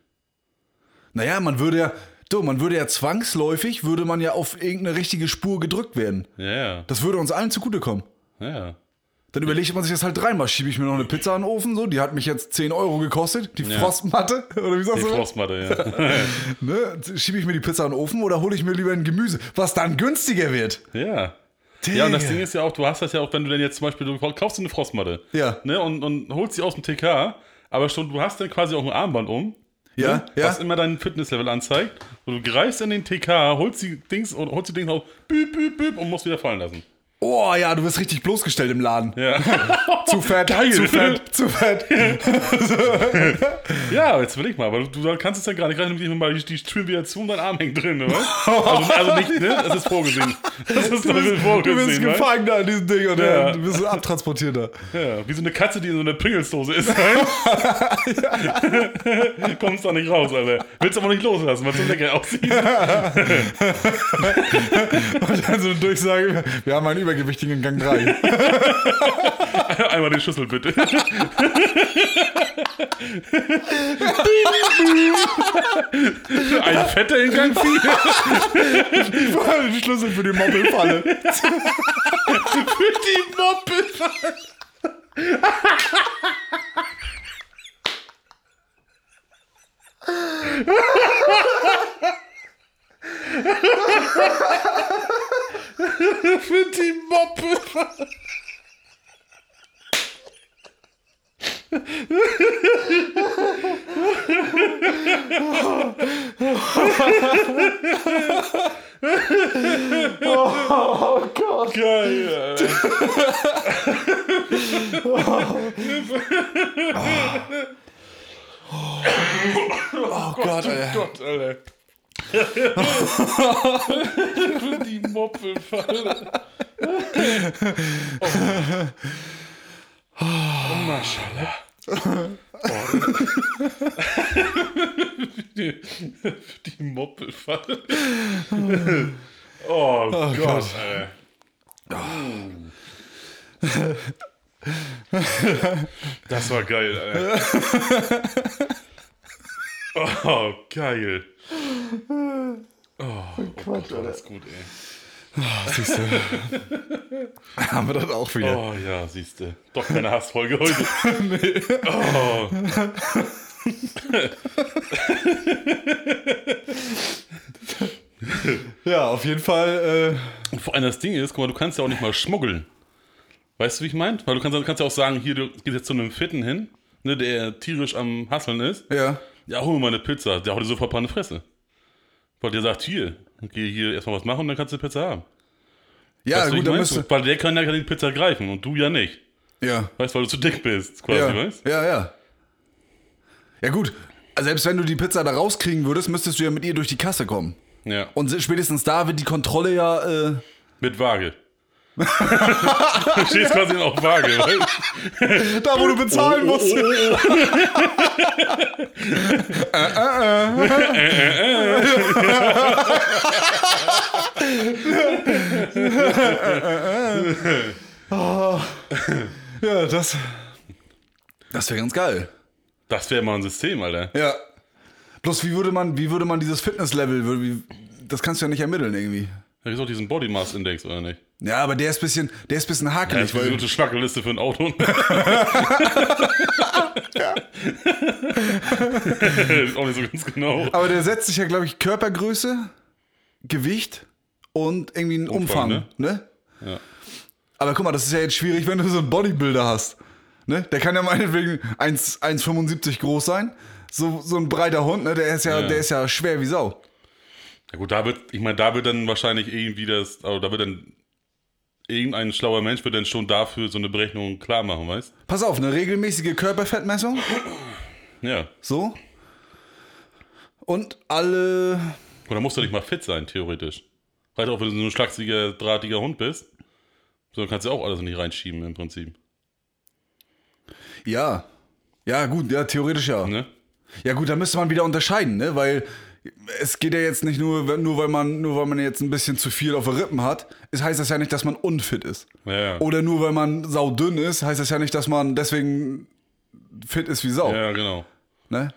Naja, man würde ja, du, man würde ja zwangsläufig, würde man ja auf irgendeine richtige Spur gedrückt werden. Ja, ja. Das würde uns allen zugutekommen. Ja. Dann überlegt man sich das halt dreimal. Schiebe ich mir noch eine Pizza in den Ofen, so, die hat mich jetzt 10 Euro gekostet, die Ja. Frostmatte, oder wie sagst Die du? Frostmatte, ja. Ne? Schiebe ich mir die Pizza in den Ofen oder hole ich mir lieber ein Gemüse, was dann günstiger wird? ja. Ja, und das Digga. Ding ist ja auch, du hast das ja auch, wenn du denn jetzt zum Beispiel, du kaufst eine Frostmatte. Ja. Ne, und, und holst sie aus dem TK, aber schon, du hast dann quasi auch ein Armband um. Ja, ne, ja. Was immer dein Fitnesslevel anzeigt. Und du greifst in den TK, holst die Dings und holst die Dings auf, büb, büb, büb und musst wieder fallen lassen. Oh ja, du bist richtig bloßgestellt im Laden. Ja. Zu fett, Geil. zu fett, zu fett. ja, jetzt will ich mal, aber du, du kannst es ja gar nicht gleich mit mal die, die Türen wieder zu und dein Arm hängt drin, ne? weißt? Also, also nicht, ne? Das ist vorgesehen. Das ist Du bist, du bist vorgesehen? Gefangener an diesem Ding und Ja. du bist ein Abtransportierter. Ja, wie so eine Katze, die in so einer Pringelsdose ist. Kommst da nicht raus, Alter. Willst aber nicht loslassen, weil es so lecker aussieht. Und dann so eine Durchsage, wir haben einen Übergewichtigen in Gang 3. Einmal den Schlüssel bitte. Ein fetter in Gang 4. Den Schlüssel für die Moppelfalle. Für die Moppe. Für die Moppe. Oh Gott. Geil. Alter. Oh Gott, ey. Gott, Alter. Die Moppelfalle. Oh, oh Maschallah. Oh. Die, die Moppelfalle. Oh, Gott, Gott. Alter. Das war geil, Alter. Oh, geil. Oh, Quatsch, war das gut, ey. Siehst du. Haben wir das auch wieder. Oh ja, siehst du. Doch keine Hassfolge heute. oh. Ja, auf jeden Fall. Und vor allem das Ding ist, guck mal, du kannst ja auch nicht mal schmuggeln. Weißt du, wie ich meine? Weil du kannst, du kannst ja auch sagen, hier, du gehst jetzt zu einem Fitten hin, ne, der tierisch am Hasseln ist. Äh, ja. Ja, hol mir mal eine Pizza. Der haut dir sofort eine Fresse. Weil der sagt, hier, geh hier erstmal was machen und dann kannst du eine Pizza haben. Ja, Weißt gut, dann müsste. Weil der kann ja die Pizza greifen und du ja nicht. Ja. Weißt du, weil du zu dick bist, quasi, Ja. weißt ja, ja. Ja, gut. Also selbst wenn du die Pizza da rauskriegen würdest, müsstest du ja mit ihr durch die Kasse kommen. Ja. Und spätestens da wird die Kontrolle ja. Äh, Mit Waage. Du stehst quasi auf Waage, weißt da, wo du bezahlen musst. Ja, das. Das wäre ganz geil. Das wäre mal ein System, Alter. Ja. Bloß wie würde man, wie würde man dieses Fitnesslevel, das kannst du ja nicht ermitteln irgendwie. Da gibt auch diesen Body Mass Index, oder nicht? Ja, aber der ist bisschen, der ist bisschen Das hakelig, ist wie so weil, eine Schwackeliste für ein Auto. ist auch nicht so ganz genau. aber der setzt sich ja, glaube ich, Körpergröße, Gewicht und irgendwie einen Umfang, Umfang, ne? Ja. Aber guck mal, das ist ja jetzt schwierig, wenn du so einen Bodybuilder hast. Ne? Der kann ja meinetwegen 1 1,75 groß sein. So, so ein breiter Hund, ne? der, ist ja, Ja. der ist ja schwer wie Sau. Ja gut, da wird, ich meine, da wird dann wahrscheinlich irgendwie das, also da wird dann irgendein schlauer Mensch wird dann schon dafür so eine Berechnung klar machen, weißt? Pass auf, eine regelmäßige Körperfettmessung. Ja. So. Und alle. Oder musst du nicht mal fit sein, theoretisch. Reicht auch, wenn du so ein schlachsiger, drahtiger Hund bist. So kannst du auch alles nicht reinschieben im Prinzip. Ja. Ja, gut, ja, theoretisch ja. Ne? Ja, gut, da müsste man wieder unterscheiden, ne? Weil es geht ja jetzt nicht nur, nur weil man, nur weil man jetzt ein bisschen zu viel auf den Rippen hat, ist, heißt das ja nicht, dass man unfit ist. Ja, ja. Oder nur weil man saudünn ist, heißt das ja nicht, dass man deswegen fit ist wie Sau. Ja, genau. Ne?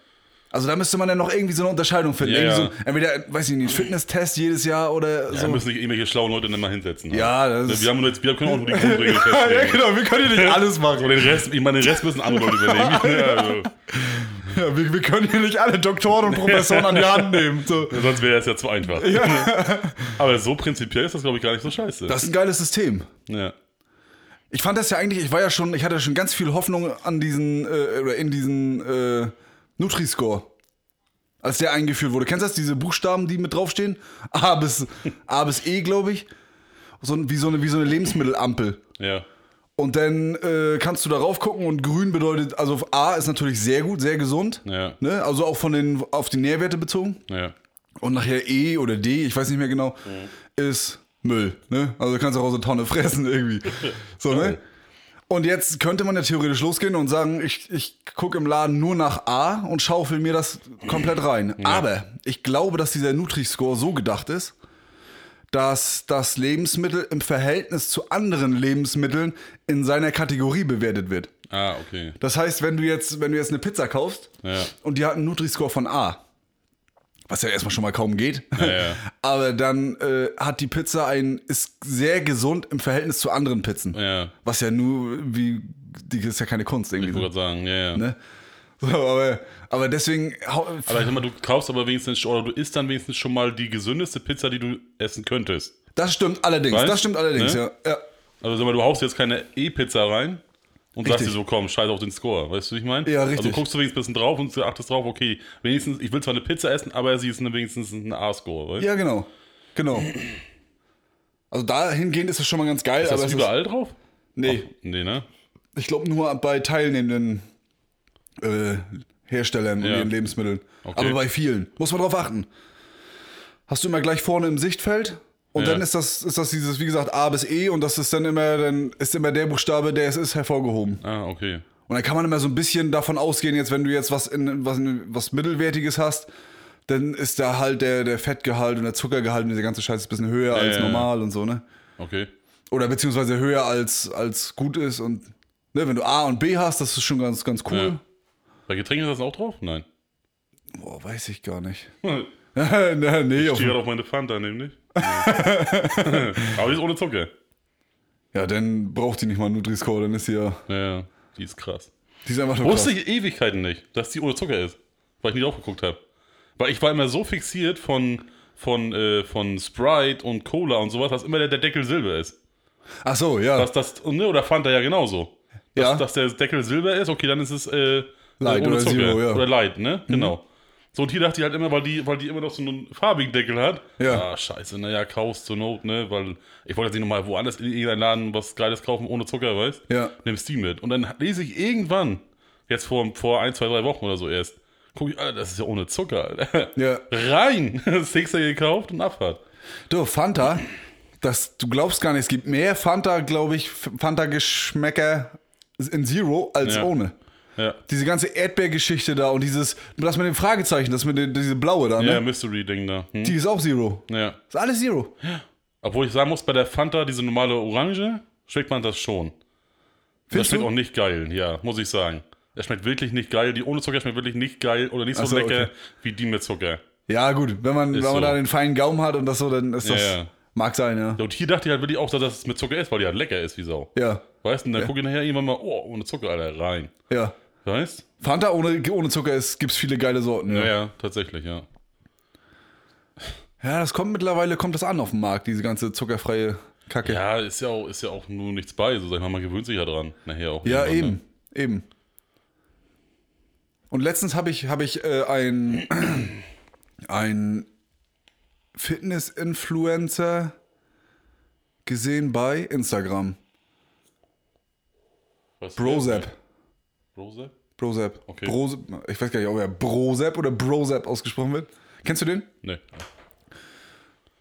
Also da müsste man ja noch irgendwie so eine Unterscheidung finden. Ja, ja. So, entweder, weiß ich nicht, Fitnesstest jedes Jahr oder Da so. müssen sich irgendwelche schlauen Leute dann mal hinsetzen. ne? Ja, das ist- Wir, haben nur jetzt, wir können auch nur die Grundregeln ja, festlegen. genau, wir können hier nicht alles Und machen. den Rest, ich meine, den Rest müssen andere Leute übernehmen. Ja, also, Ja, wir, wir können hier nicht alle Doktoren und Professoren an die Hand nehmen. So. sonst wäre es ja zu einfach. Aber so prinzipiell ist das, glaube ich, gar nicht so scheiße. Das ist ein geiles System. ja. Ich fand das ja eigentlich, ich war ja schon, ich hatte schon ganz viel Hoffnung an diesen, äh, in diesen äh, Nutri-Score. Als der eingeführt wurde. Kennst du das, diese Buchstaben, die mit draufstehen? A bis, A bis E, glaube ich. So, wie, so eine, wie so eine Lebensmittelampel. ja. Und dann äh, kannst du darauf gucken und grün bedeutet, also A ist natürlich sehr gut, sehr gesund. Ja. Ne? Also auch von den, auf die Nährwerte bezogen. Ja. Und nachher E oder D, ich weiß nicht mehr genau, ist Müll. Ne? Also du kannst auch aus der Tonne fressen irgendwie. So, ne? Und jetzt könnte man ja theoretisch losgehen und sagen, ich, ich gucke im Laden nur nach A und schaufel mir das komplett rein. Aber ich glaube, dass dieser Nutri-Score so gedacht ist, dass das Lebensmittel im Verhältnis zu anderen Lebensmitteln in seiner Kategorie bewertet wird. Ah, okay. Das heißt, wenn du jetzt, wenn du jetzt eine Pizza kaufst Ja. und die hat einen Nutri-Score von A, was ja erstmal schon mal kaum geht, ja. aber dann äh, hat die Pizza ein, ist sehr gesund im Verhältnis zu anderen Pizzen. Ja. Was ja nur, wie, die ist ja keine Kunst irgendwie. Ich gerade sagen, ja, ja. ne? So, aber, aber deswegen, Aber ich sag mal, du kaufst aber wenigstens, oder du isst dann wenigstens schon mal die gesündeste Pizza, die du essen könntest. das stimmt allerdings, Weißt? das stimmt allerdings, Ne? ja. ja. Also sag mal, du haust jetzt keine E-Pizza rein und sagst dir Richtig. so, komm, scheiß auf den Score. Weißt du, wie ich meine? Ja, richtig. Also guckst du wenigstens ein bisschen drauf und achtest drauf, okay, wenigstens, ich will zwar eine Pizza essen, aber sie ist wenigstens ein A-Score, weißt du? Ja, genau. Genau. Also dahingehend ist es schon mal ganz geil, Ist aber das es überall drauf? ist, nee, Nee, ne? ich glaube nur bei teilnehmenden äh, Herstellern und Ja. ihren Lebensmitteln. Okay. Aber bei vielen. Muss man drauf achten. Hast du immer gleich vorne im Sichtfeld und Ja. dann ist das, ist das dieses, wie gesagt, A bis E und das ist dann immer, dann ist immer der Buchstabe, der es ist, hervorgehoben. Ah, okay. Und dann kann man immer so ein bisschen davon ausgehen, jetzt wenn du jetzt was in was, was Mittelwertiges hast, dann ist da halt der, der Fettgehalt und der Zuckergehalt und dieser ganze Scheiß ein bisschen höher als ja, ja. normal und so, ne? Okay. Oder beziehungsweise höher als, als gut ist und ne, wenn du A und B hast, das ist schon ganz, ganz cool. Ja. Bei Getränken ist das auch drauf? Nein. Boah, weiß ich gar nicht. Ich nee, auf, stehe gerade auf meine Fanta nämlich. Aber die ist ohne Zucker. ja, dann braucht die nicht mal Nutri-Score, dann ist sie ja, Ja, die ist krass. die ist einfach nur Wusste ich Ewigkeiten nicht, dass die ohne Zucker ist. Weil ich nie drauf geguckt habe. Weil ich war immer so fixiert von, von, äh, von Sprite und Cola und sowas, dass immer der, der Deckel Silber ist. Ach so, ja. Dass das, ne, oder Fanta ja genauso. Dass, Ja. dass der Deckel Silber ist, okay, dann ist es äh, Light ohne oder Zucker. Zero, ja. Mhm. Oder Light, ne? Genau. So, und hier dachte ich halt immer, weil die, weil die immer noch so einen farbigen Deckel hat. Ja. Ah, scheiße, naja, kaufst zur Not, ne? Weil ich wollte jetzt nicht nochmal woanders in irgendeinem Laden was Geiles kaufen ohne Zucker, weißt Ja. Nimmst die mit. Und dann lese ich irgendwann, jetzt vor, vor ein, zwei, drei Wochen oder so erst, guck ich, Alter, das ist ja ohne Zucker, Alter. Ja. Rein! Sixer gekauft und Abfahrt. Du, Fanta, das, du glaubst gar nicht, es gibt mehr Fanta, glaube ich, Fanta-Geschmäcker in Zero als Ja. ohne. Ja. Diese ganze Erdbeergeschichte da und dieses, das mit dem Fragezeichen, das mit den, diese blaue da, Ja, ne? Mystery-Ding da. Hm? Die ist auch Zero. Ja. Ist alles Zero. Obwohl ich sagen muss, bei der Fanta, diese normale Orange, schmeckt man das schon. Das Findest schmeckt du? auch nicht geil, ja, muss ich sagen. Es schmeckt wirklich nicht geil. Die ohne Zucker schmeckt wirklich nicht geil oder nicht so so, lecker okay. wie die mit Zucker. Ja, gut, wenn man, wenn man so. da den feinen Gaumen hat und das so, dann ist das. Ja, ja. Mag sein, ja. Und hier dachte ich halt wirklich auch, dass es mit Zucker ist, weil die halt lecker ist wie Sau. Ja, Weißt du, und dann gucke ich nachher irgendwann mal, oh, ohne Zucker, Alter, rein. ja. Weißt Fanta ohne, ohne Zucker ist, gibt's viele geile Sorten. Ja, Ja. ja, tatsächlich, ja. ja, das kommt mittlerweile, kommt das an auf dem Markt, diese ganze zuckerfreie Kacke. Ja, ist ja auch, ist ja auch nur nichts bei, so sag mal, man gewöhnt sich ja dran. Nachher auch. Ja, eben, eben. Und letztens habe ich, hab ich äh, ein, ein Fitness-Influencer gesehen bei Instagram. Ne? Was Brozap. Brozap? Brozap. Okay. Brozap. Ich weiß gar nicht, ob er Brozap oder Brozap ausgesprochen wird. Kennst du den? Nee.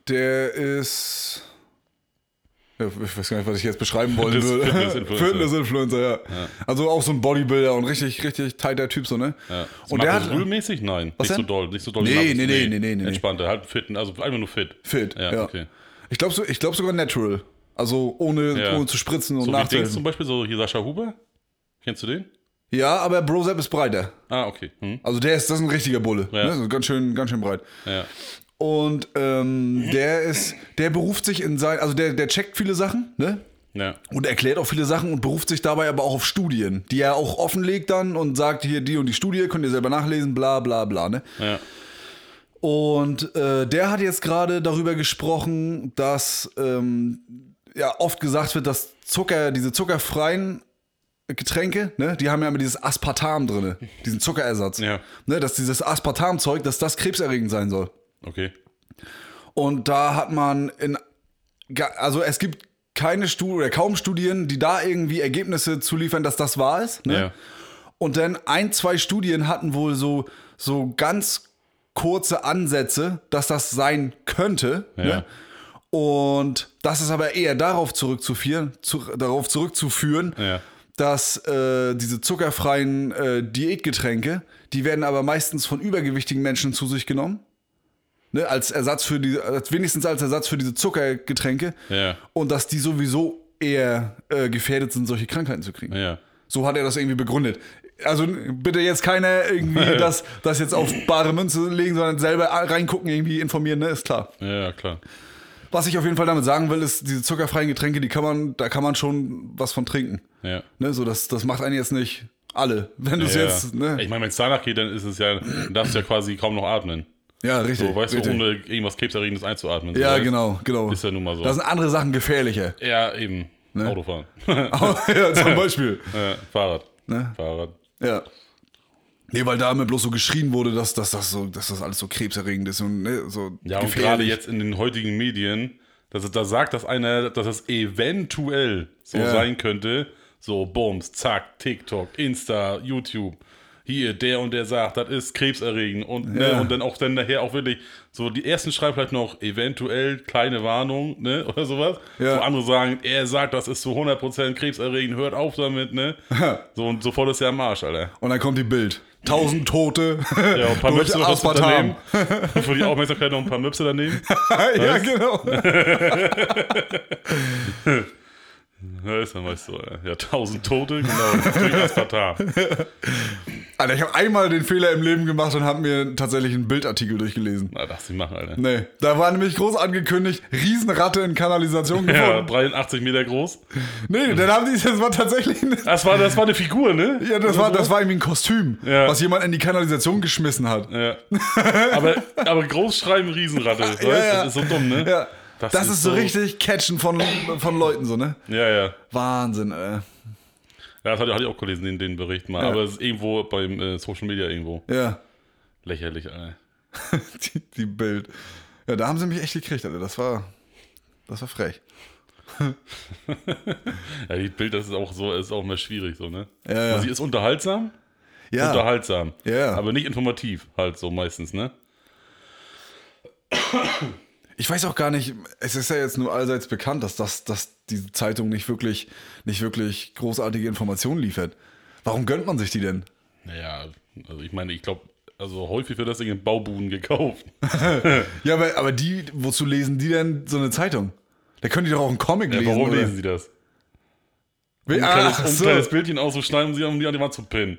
Der ist. Ja, ich weiß gar nicht, was ich jetzt beschreiben wollen Das würde. Fitness-Influencer. Fitness-Influencer, ja. Also auch so ein Bodybuilder und richtig, richtig tighter Typ, so, ne? Ja. Und der hat. Rühlmäßig? Nein. Was nicht so denn? doll. Nicht so doll. Nee, nee, nee, nee, nee, nee. Entspannter, halt fit, also einfach nur fit. Fit, Ja, ja. okay. Ich glaube so, ich glaub sogar natural. Also ohne, Ja. ohne zu spritzen und So Dings zum nachzuhelfen. Beispiel, so hier Sascha Huber. Kennst du den? Ja, aber Brozap ist breiter. Ah, okay. Hm. Also der ist, das ist ein richtiger Bulle. Ja. Ne? Ganz schön, ganz schön breit. Ja. Und ähm, der ist, der beruft sich in sein, also der, der checkt viele Sachen, ne? Ja. Und erklärt auch viele Sachen und beruft sich dabei aber auch auf Studien, die er auch offenlegt dann und sagt, hier die und die Studie, könnt ihr selber nachlesen, bla bla bla, ne? Ja. Und äh, der hat jetzt gerade darüber gesprochen, dass ähm, ja oft gesagt wird, dass Zucker, diese zuckerfreien Getränke, ne, die haben ja immer dieses Aspartam drin, diesen Zuckerersatz. Ja. Ne, dass dieses Aspartamzeug, dass das krebserregend sein soll. Okay. Und da hat man in, also es gibt keine Studien oder kaum Studien, die da irgendwie Ergebnisse zuliefern, dass das wahr ist. Ne? Ja. Und dann ein, zwei Studien hatten wohl so, so ganz kurze Ansätze, dass das sein könnte. Ja. Ne? Und das ist aber eher darauf zurückzuführen, zu, darauf zurückzuführen, Ja. Dass äh, diese zuckerfreien äh, Diätgetränke, die werden aber meistens von übergewichtigen Menschen zu sich genommen. Ne, als Ersatz für die, als, wenigstens als Ersatz für diese Zuckergetränke. Ja. Und dass die sowieso eher äh, gefährdet sind, solche Krankheiten zu kriegen. Ja. So hat er das irgendwie begründet. Also bitte jetzt keiner irgendwie das, das jetzt auf bare Münze legen, sondern selber reingucken, irgendwie informieren, ne? Ist klar. Ja, klar. Was ich auf jeden Fall damit sagen will, ist, diese zuckerfreien Getränke, die kann man, da kann man schon was von trinken. Ja. Ne? So, das, das macht einen jetzt nicht alle. Wenn du es ja. jetzt, ne? Ich meine, wenn es danach geht, dann ist es ja, dann darfst du ja quasi kaum noch atmen. Ja, richtig. So, weißt richtig. du, ohne irgendwas Krebserregendes einzuatmen. Ja, so, genau, genau. Ist ja nun mal so. Da sind andere Sachen gefährlicher. Ja, eben. Ne? Autofahren. ja, zum Beispiel. ja, Fahrrad. Ne? Fahrrad. Ja. Nee, weil da immer bloß so geschrien wurde, dass, dass, das, so, dass das alles so krebserregend ist und ne, so Ja, und gerade jetzt in den heutigen Medien, dass es da sagt, dass einer, dass es eventuell so Ja. sein könnte, so Bums, zack, TikTok, Insta, YouTube. hier, der und der sagt, das ist krebserregend und, ne, Ja. und dann auch dann nachher auch wirklich, so die ersten schreiben vielleicht noch eventuell kleine Warnung, ne, oder sowas. Ja. Wo andere sagen, er sagt, das ist zu 100% krebserregend, hört auf damit, ne. So und sofort ist er am Arsch, Alter. Und dann kommt die Bild. Tausend Tote. Ja, und ein paar Möpse noch Aspartam. daneben. Für die Aufmerksamkeit noch ein paar Möpse daneben. ja, genau. Ja, ist dann weißt du, Alter. ja, tausend Tote, genau, durch Aspartam. Alter, ich habe einmal den Fehler im Leben gemacht und habe mir tatsächlich einen Bildartikel durchgelesen. Na, das sie machen, Alter. Nee, da war nämlich groß angekündigt, Riesenratte in Kanalisation Ja, gefunden. 83 Meter groß. Nee, dann haben die, das war tatsächlich, ein- Das war, das war eine Figur, ne? ja, das war, so? das war irgendwie ein Kostüm, Ja. was jemand in die Kanalisation geschmissen hat. Ja. Aber, aber groß schreiben Riesenratte, weißt? ja. Das ist so dumm, ne? Ja, Das das, ist ist so richtig Catchen von, von Leuten, so, ne? Ja, ja. Wahnsinn, ey. Ja, das hatte, ich auch gelesen, den, den Bericht mal. Ja. Aber es ist irgendwo beim äh, Social Media irgendwo. Ja, Lächerlich, Alter. die, die Bild. Ja, da haben sie mich echt gekriegt, Alter. Das war, das war frech. Ja, die Bild, das ist auch so, ist auch mal schwierig, so, ne? Ja, ja. Also, sie ist unterhaltsam, Ja, unterhaltsam. Ja. Aber nicht informativ, halt so meistens, ne? ich weiß auch gar nicht, es ist ja jetzt nur allseits bekannt, dass, das, dass diese Zeitung nicht wirklich, nicht wirklich großartige Informationen liefert. Warum gönnt man sich die denn? Naja, also ich meine, ich glaube, also häufig wird das Ding in Baubuden gekauft. Ja, aber, aber die, wozu lesen die denn so eine Zeitung? Da können die doch auch einen Comic Ja, lesen. warum oder? lesen sie das? Um ein kleines, um so. kleines Bildchen auszuschneiden, um sie an die Wand zu pinnen.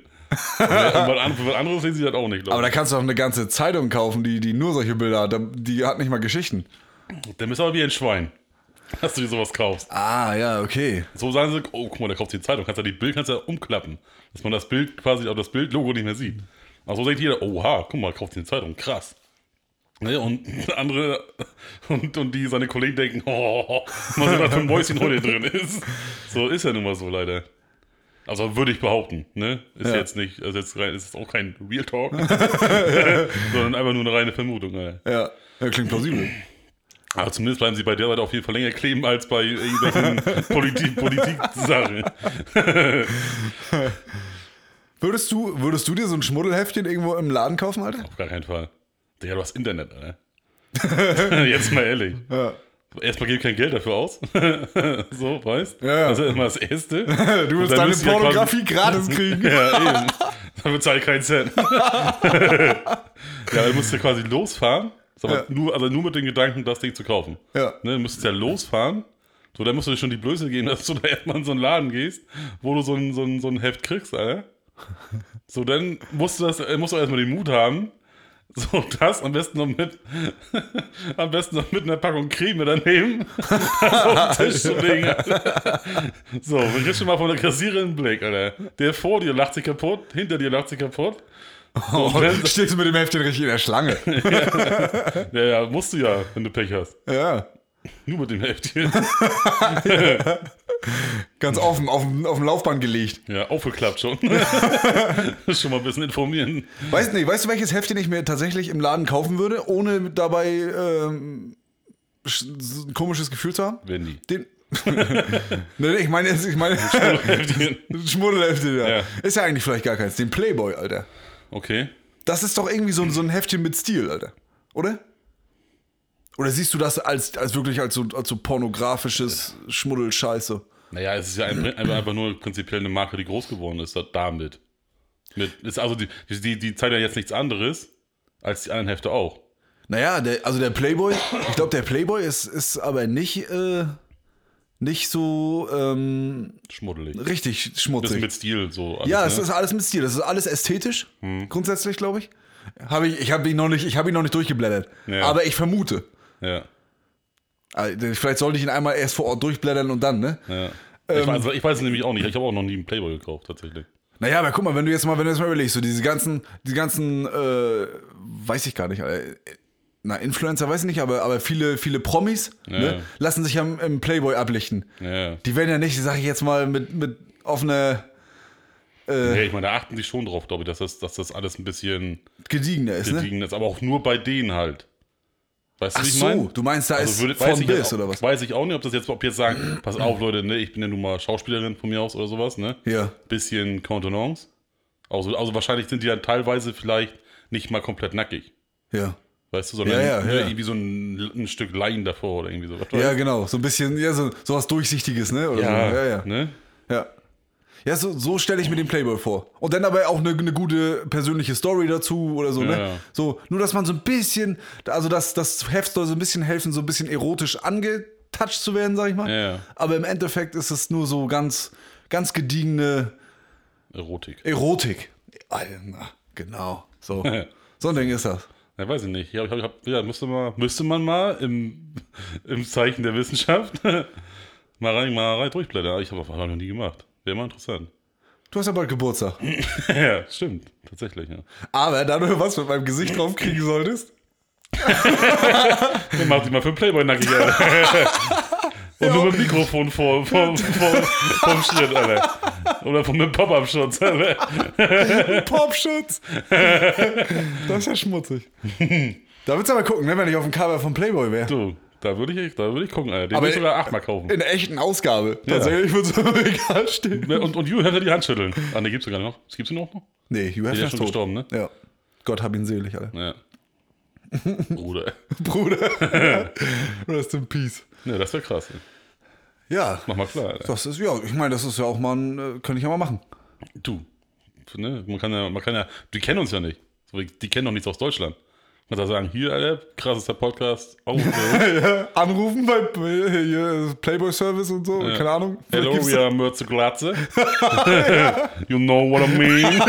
Ja, was an- für was anderes lesen sie das auch nicht, Aber da kannst du doch eine ganze Zeitung kaufen, die, die nur solche Bilder hat. Die hat nicht mal Geschichten. ich. Dann bist du aber wie ein Schwein, dass du dir sowas kaufst. Ah, ja, okay. So sagen sie, oh, guck mal, da kauft die Zeitung, kannst du die Bild kannst du ja umklappen, dass man das Bild quasi, auch das Bildlogo nicht mehr sieht. Also so denkt jeder, oha, guck mal, kauft die eine Zeitung, krass. Ne, und andere und, und die seine Kollegen denken, oh, mal sehen, was für ein Mäuschen heute drin ist. So ist ja nun mal so leider. Also würde ich behaupten, ne? Ist Ja. jetzt nicht, also jetzt rein, ist auch kein Real Talk, sondern einfach nur eine reine Vermutung. Alter. Ja, ja klingt plausibel. Aber zumindest bleiben sie bei der Seite auf jeden Fall länger kleben als bei irgendwelchen Politik, Politik-Sachen. Würdest du, würdest du dir so ein Schmuddelheftchen irgendwo im Laden kaufen, Alter? Auf gar keinen Fall. Digga, du hast Internet, Alter. Jetzt mal ehrlich. Ja. Erstmal gebe ich kein Geld dafür aus. so, weißt Ja, ja. Das ist immer das Erste. Du willst deine ihr ja Pornografie gratis kriegen. Ja, eben. Dann bezahle ich keinen Cent. ja, dann musst du quasi losfahren. Ja. nur, also nur mit dem Gedanken, das Ding zu kaufen. Ja. Ne, du müsstest ja losfahren. So, dann musst du dir schon die Blöße geben, dass du da erstmal in so einen Laden gehst, wo du so ein, so ein, so ein Heft kriegst, Alter. So, dann musst du, das, äh, musst du erstmal den Mut haben, so das am besten noch mit, am besten noch mit einer Packung Creme daneben auf den Tisch zu legen. So, wir kriegst schon mal von der Kassiererin Blick, Alter. Der vor dir lacht sich kaputt, hinter dir lacht sich kaputt. So, Oh, und dann, stehst du mit dem Heftchen richtig in der Schlange. ja, ja, musst du ja, wenn du Pech hast. Ja. Nur mit dem Heftchen. Ganz offen, auf, dem- auf dem Laufband gelegt. Ja, aufgeklappt schon. schon mal ein bisschen informieren. Weißt, nee, weißt du, welches Heftchen ich mir tatsächlich im Laden kaufen würde, ohne dabei ähm, ein komisches Gefühl zu haben? Wendy. Den. nee, ich meine, ich meine, Heftchen. Schmuddelheftchen, ja. Ja. Ist ja eigentlich vielleicht gar keins. Den Playboy, Alter. Okay. Das ist doch irgendwie so, so ein Heftchen mit Stil, Alter. Oder? Oder siehst du das als, als wirklich als so, als so pornografisches Schmuddelscheiße? Naja, es ist ja ein, einfach, nur prinzipiell eine Marke, die groß geworden ist, damit. Mit, ist also die, die, die zeigt ja jetzt nichts anderes als die anderen Hefte auch. Naja, der, also der Playboy, ich glaube, der Playboy ist, ist aber nicht, äh, nicht so ähm, Schmuddelig. richtig Bisschen schmutzig. mit Stil so. alles, ja, ne? es ist alles mit Stil. Das ist alles ästhetisch, grundsätzlich, glaube ich. Hab ich ich habe ihn, noch nicht- ich hab ihn noch nicht durchgeblättert. Ja. Aber ich vermute. Ja, Also, Vielleicht sollte ich ihn einmal erst vor Ort durchblättern und dann, ne? ja. Ähm. ich, weiß, ich weiß es nämlich auch nicht. Ich habe auch noch nie einen Playboy gekauft, tatsächlich. Naja, aber guck mal, wenn du jetzt mal, wenn du jetzt mal überlegst, so diese ganzen, die ganzen, äh, weiß ich gar nicht, äh, na, Influencer weiß ich nicht, aber, aber viele, viele Promis Ja. ne, lassen sich ja im, im Playboy ablichten. Ja. Die werden ja nicht, sag ich jetzt mal, mit, mit offener ja, ich meine, da achten die schon drauf, glaube ich, dass das, dass das alles ein bisschen gediegener ist, ne? gediegen ist, aber auch nur bei denen halt. Weißt du, Ach ich so, meine? du meinst, da ist würde- von bis oder was? Weiß ich auch nicht, ob das jetzt, ob jetzt sagen, pass auf, Leute, ne, ich bin ja nun mal Schauspielerin von mir aus oder sowas, ne? Ja. Bisschen Contenance. Also, also wahrscheinlich sind die dann teilweise vielleicht nicht mal komplett nackig. Ja. Weißt du, sondern Ja, ja, nur ja. irgendwie so ein, ein Stück Leinen davor oder irgendwie so. Ja, genau. So ein bisschen, ja, so, so was Durchsichtiges, ne? Oder ja, so. ja, ja. Ne? Ja, ja so, so stelle ich mir den Playboy vor. Und dann aber auch eine, eine gute persönliche Story dazu oder so, Ja. ne? So, nur dass man so ein bisschen, also das, das Heft soll so ein bisschen helfen, so ein bisschen erotisch angetouched zu werden, sag ich mal. Ja. Aber im Endeffekt ist es nur so ganz, ganz gediegene Erotik. Erotik. Alter, genau. So. so ein Ding ist das. Ja, weiß ich nicht. Ja, ich hab, ich hab, ja müsste, mal, müsste man mal im, im Zeichen der Wissenschaft mal rein, mal rein durchblättern. Ich habe das noch nie gemacht. Wäre mal interessant. Du hast ja bald Geburtstag. ja, stimmt. Tatsächlich, ja. Aber da du was mit meinem Gesicht drauf kriegen solltest. Dann mach dich mal für einen Playboy nackig, Alter. Und nur mit dem Mikrofon vor, vor, vor, vorm Schritt, Alter. Oder von einem Pop-Up-Schutz, Alter. Popschutz. das ist ja schmutzig. Da willst du aber gucken, ne, wenn ich auf dem Cover von Playboy wäre. Du, da würde ich, da würde ich gucken, Alter. Den würde ich sogar achtmal kaufen. In der echten Ausgabe. Tatsächlich würde so im Regal stehen. Und, und Hugh Hefner die Hand schütteln. Ah, ne, gibt's sogar noch. Gibt's ihn auch noch? Nee, Hugh Hefner ist schon tot. gestorben, ne? Ja. Gott hab ihn selig, Alter. Ja. Bruder. Bruder. Rest in Peace. Ja, das wäre krass. Ja. Mach mal klar, Alter. Das ist, ja, ich meine, das ist ja auch mal ein, äh, könnte ich ja mal machen. Du. Ne? Man kann ja, man kann ja, die kennen uns ja nicht. Die kennen doch nichts aus Deutschland. Man kann sagen, hier, Alter, krassester Podcast. Oh, äh, Anrufen bei Playboy Service und so, keine Ahnung. Hello, we are Mürze Glatze. you know what I mean.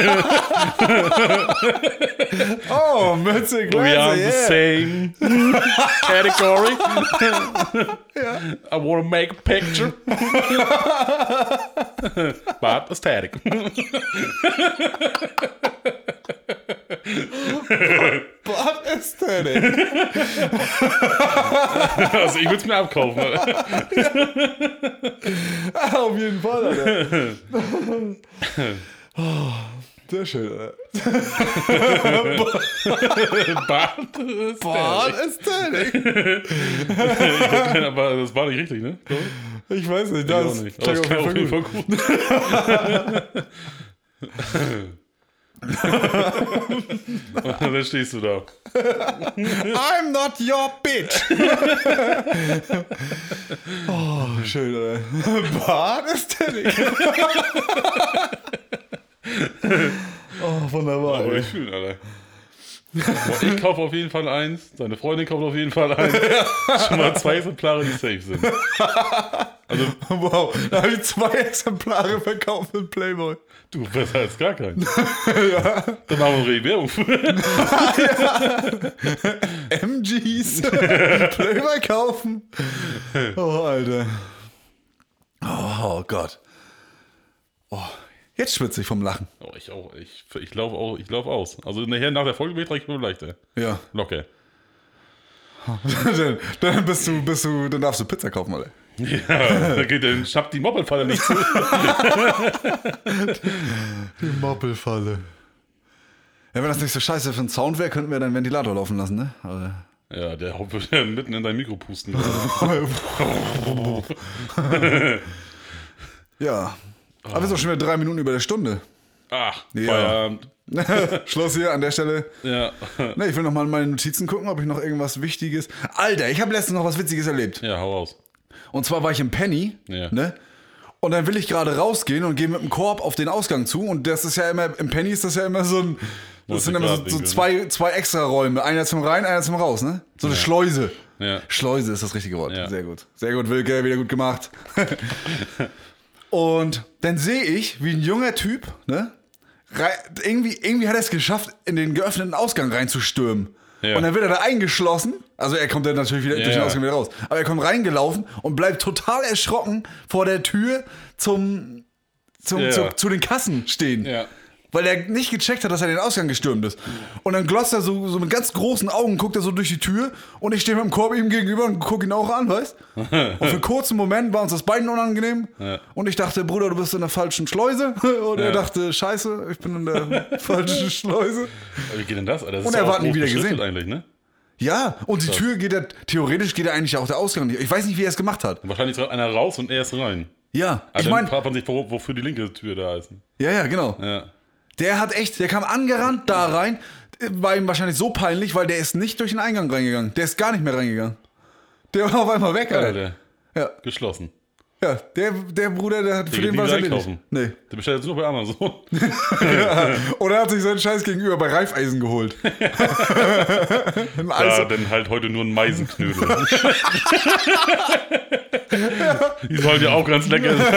Oh, Mütze, We are Gläser, the yeah. same category. I want to make a picture. But aesthetic. Bad Aesthetic. Also ich würde es mir abkaufen. Auf jeden Fall, Alter. Oh, sehr schön, Alter. Bad Bad aesthetic. Aesthetic. Aber das war nicht richtig, ne? Ich. Ich weiß nicht, Ich auch das nicht. Aber klingt das jeden auf jeden. Fall gut. Und dann stehst du da. I'm not your bitch. oh, schön, Alter. Bad Aesthetic. oh, wunderbar. Aber ey. ich fühle, Alter. Ich kaufe auf jeden Fall eins, deine Freundin kauft auf jeden Fall eins. Schon mal zwei Exemplare, die safe sind. Wow, da habe ich zwei Exemplare verkauft mit Playboy. Du, besser als gar keinen. Dann machen wir Werbung für. MGs. Playboy kaufen. Oh, Alter. Oh, Gott. Jetzt schwitze ich vom Lachen. Oh, ich auch. Ich, ich laufe auch, ich lauf aus. Also nachher nach der Folge wird ich mir leichter. Ja. Locker. dann, dann bist du, bist du, dann darfst du Pizza kaufen, Alter. Ja, da geht der schafft die Moppelfalle nicht zu. Die Moppelfalle. Ja, wenn das nicht so scheiße für einen Sound wäre, könnten wir deinen Ventilator laufen lassen, ne? Aber Ja, der wird ja mitten in dein Mikro pusten. ja. Aber wir sind auch schon wieder drei Minuten über der Stunde. Ach, Ja. Feierabend. Schluss hier an der Stelle. Ja. Ne, ich will noch mal in meine Notizen gucken, ob ich noch irgendwas Wichtiges. Alter, ich habe letztens noch was Witziges erlebt. Ja, hau raus. Und zwar war ich im Penny, Ja. ne? Und dann will ich gerade rausgehen und gehe mit dem Korb auf den Ausgang zu. Und das ist ja immer, im Penny ist das ja immer so ein. Das sind immer so, so 90 zwei, zwei extra Räume. Einer zum Rein, einer zum Raus, ne? So eine Schleuse. Ja. Schleuse ist das richtige Wort. Ja. Sehr gut. Sehr gut, Wilke, wieder gut gemacht. und dann sehe ich, wie ein junger Typ, ne? Irgendwie, irgendwie hat er es geschafft, in den geöffneten Ausgang reinzustürmen. Ja. Und dann wird er da eingeschlossen. Also er kommt dann natürlich wieder durch den ja. Ausgang wieder raus. Aber er kommt reingelaufen und bleibt total erschrocken vor der Tür zum, zum, Ja. zu, zu den Kassen stehen. Ja. Weil er nicht gecheckt hat, dass er den Ausgang gestürmt ist. Und dann glotzt er so, so mit ganz großen Augen, guckt er so durch die Tür und ich stehe mit dem Korb ihm gegenüber und gucke ihn auch an, weißt Und für einen kurzen Moment war uns das beiden unangenehm. Ja. Und ich dachte, Bruder, du bist in der falschen Schleuse. Und er Ja. dachte, Scheiße, ich bin in der falschen Schleuse. Wie geht denn das? Alter? Das Und er hat nie wieder gesehen. eigentlich, ne? Ja, und die Tür geht ja, theoretisch geht ja eigentlich auch der Ausgang nicht. Ich weiß nicht, wie er es gemacht hat. Wahrscheinlich ist einer raus und er ist rein. Ja, Aber ich dann meine, fragt man sich, wo- wofür die linke Tür da ist. ja, ja, genau. Ja. Der hat echt, der kam angerannt da rein. War ihm wahrscheinlich so peinlich, weil der ist nicht durch den Eingang reingegangen. Der ist gar nicht mehr reingegangen. Der war auf einmal weg, Alter. Alter. Ja, Geschlossen. ja der, der Bruder, der hat für geht den was wieder erledigt. Nee. Der bestellt jetzt nur bei Amazon. Oder er hat sich seinen Scheiß gegenüber bei Reifeisen geholt. Ja, dann halt heute nur ein Meisenknödel. Die sollen ja auch ganz lecker sein.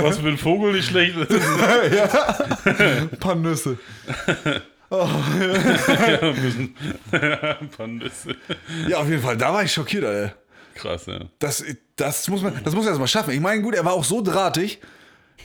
Was für ein Vogel nicht schlecht ist. Ein paar Nüsse. Ja, müssen. Ein paar Nüsse. Ja, auf jeden Fall, da war ich schockiert, Alter. Krass, ja. Das, das muss man, das muss er erst mal schaffen. Ich meine, gut, er war auch so drahtig.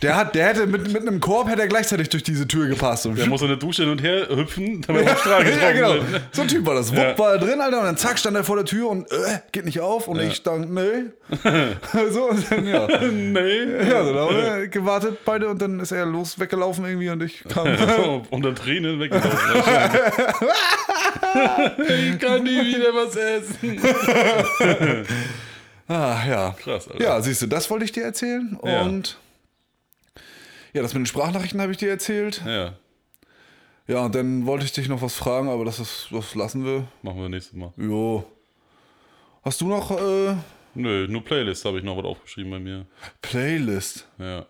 Der, hat, der hätte mit, mit einem Korb hätte er gleichzeitig durch diese Tür gepasst. Und Der muss in der Dusche hin und her hüpfen, damit er auf Strahl ja, genau. wird. So ein Typ war das. Wupp Ja. war er drin, Alter, und dann zack, stand er vor der Tür und äh, geht nicht auf. Und ich stand, nee. so, und dann, ja. Nee. Ja, so, da haben wir gewartet beide und dann ist er los, weggelaufen irgendwie und ich kam. Unter Tränen weggelaufen. ich kann nie wieder was essen. ah, ja. Krass, Alter. Ja, siehst du, das wollte ich dir erzählen. Ja. Und ja, das mit den Sprachnachrichten habe ich dir erzählt. Ja, Ja, und dann wollte ich dich noch was fragen, aber das, ist, das lassen wir. machen wir nächstes Mal. Jo. Hast du noch äh, Nö, nur Playlist habe ich noch was aufgeschrieben bei mir. Playlist? Ja.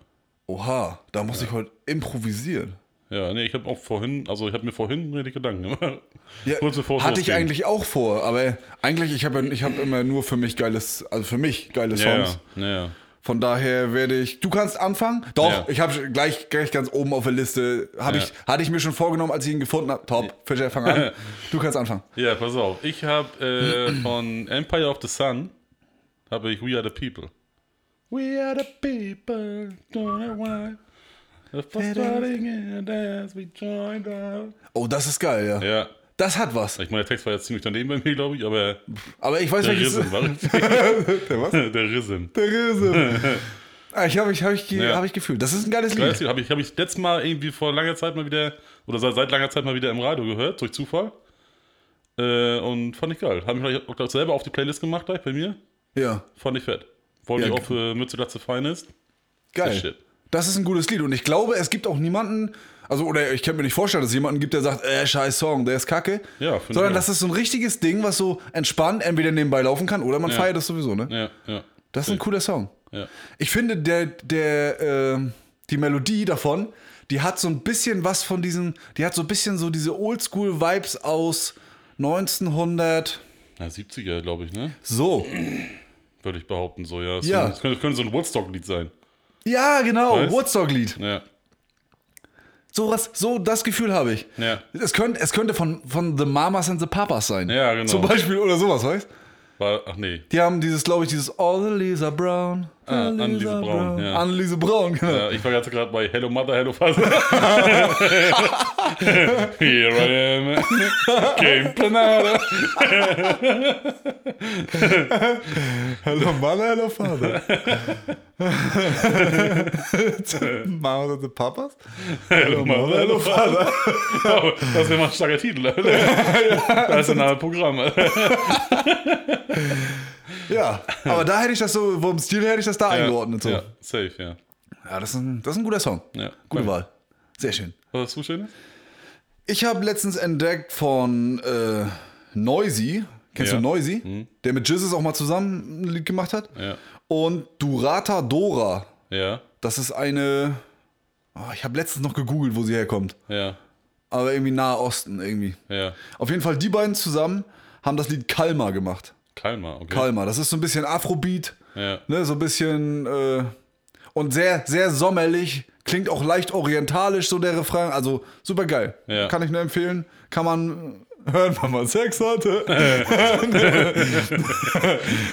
Oha, da muss ich heute improvisieren. Ja, nee, ich habe auch vorhin, also ich habe mir vorhin richtig Gedanken gemacht. Ja, hatte ich losging. eigentlich auch vor, aber eigentlich, ich habe ich hab immer nur für mich geiles, also für mich geile Ja, Songs. ja, ja. Von daher werde ich. Du kannst anfangen? Doch, Ja. ich habe gleich, gleich ganz oben auf der Liste. Hab Ja. ich, hatte ich mir schon vorgenommen, als ich ihn gefunden habe. Top, Fischer, fang an. Du kannst anfangen. Ja, pass auf. Ich habe äh, von Empire of the Sun habe ich We Are the People. We are the people, don't know why. For starting in dance, we joined out. Oh, das ist geil, ja. Ja, Das hat was. ich meine, der Text war jetzt ziemlich daneben bei mir, glaube ich, aber Aber ich weiß, der. Rhythm war richtig. Der was? Der Rhythm. Der Riese. Ah, ich habe ich, hab ich, ge- Ja. hab ich gefühlt. Das ist ein geiles Geiles Lied. Habe ich, hab ich letztes Mal irgendwie vor langer Zeit mal wieder, oder seit, seit langer Zeit mal wieder im Radio gehört, durch Zufall. Äh, und fand ich geil. Habe mich auch gleich selber auf die Playlist gemacht, gleich bei mir. Ja, Fand ich fett. Wollte Ja, ich auch für Mütze Latze fein ist. geil. Das ist ein gutes Lied. Und ich glaube, es gibt auch niemanden, also, oder ich kann mir nicht vorstellen, dass es jemanden gibt, der sagt, äh, scheiß Song, der ist kacke. Ja, Sondern das ist so ein richtiges Ding, was so entspannt entweder nebenbei laufen kann oder man Ja. feiert es sowieso, ne? Ja, ja. Das ist ein cooler Song. Ja. Ich finde, der, der, ähm, die Melodie davon, die hat so ein bisschen was von diesen, die hat so ein bisschen so diese Oldschool-Vibes aus 1900. Na, 70er, glaube ich, ne? So. Würde ich behaupten, so, ja. Das Ja. Das könnte, könnte so ein Woodstock-Lied sein. Ja, genau? Woodstock-Lied. Ja. So, was, so das Gefühl habe ich. Ja. Es könnte, es könnte von, von The Mamas and the Papas sein. Ja, genau. Zum Beispiel oder sowas, weißt War, ach nee. Die haben dieses, glaube ich, dieses All the Leaves are brown. Ah, Anneliese Braun, ja. Anneliese Braun, genau. Ja, ich war jetzt gerade bei Hello Mother, Hello Father. Here I am. Game Panada. Hello Mother, hello Father. Mamas and the Papas? Hello Mother, Hello Father. Oh, das wäre mal ein starker Titel. Das ist ein neues Programm. Ja, aber da hätte ich das so, vom Stil her hätte ich das da eingeordnet. So. Ja, Ja, safe, ja. das, ist ein, das ist ein guter Song. ja. Gute Cool. Wahl. Sehr schön. Was hast du Schönes? Ich habe letztens entdeckt von äh, Noisy. Kennst Ja. Mhm. du Noisy? Der mit Jizzes auch mal zusammen ein Lied gemacht hat. Ja. Und Durata Dora. Ja, Das ist eine. Oh, ich habe letztens noch gegoogelt, wo sie herkommt. ja, Aber irgendwie Nahe Osten irgendwie. ja. Auf jeden Fall, die beiden zusammen haben das Lied Kalmar gemacht. Kalmar, okay. Kalmar. Das ist so ein bisschen Afrobeat. Ja. Ne, so ein bisschen. Äh, und sehr, sehr sommerlich. Klingt auch leicht orientalisch, so der Refrain. Also super geil. Ja. Kann ich nur empfehlen. Kann man hören, wenn man Sex hatte.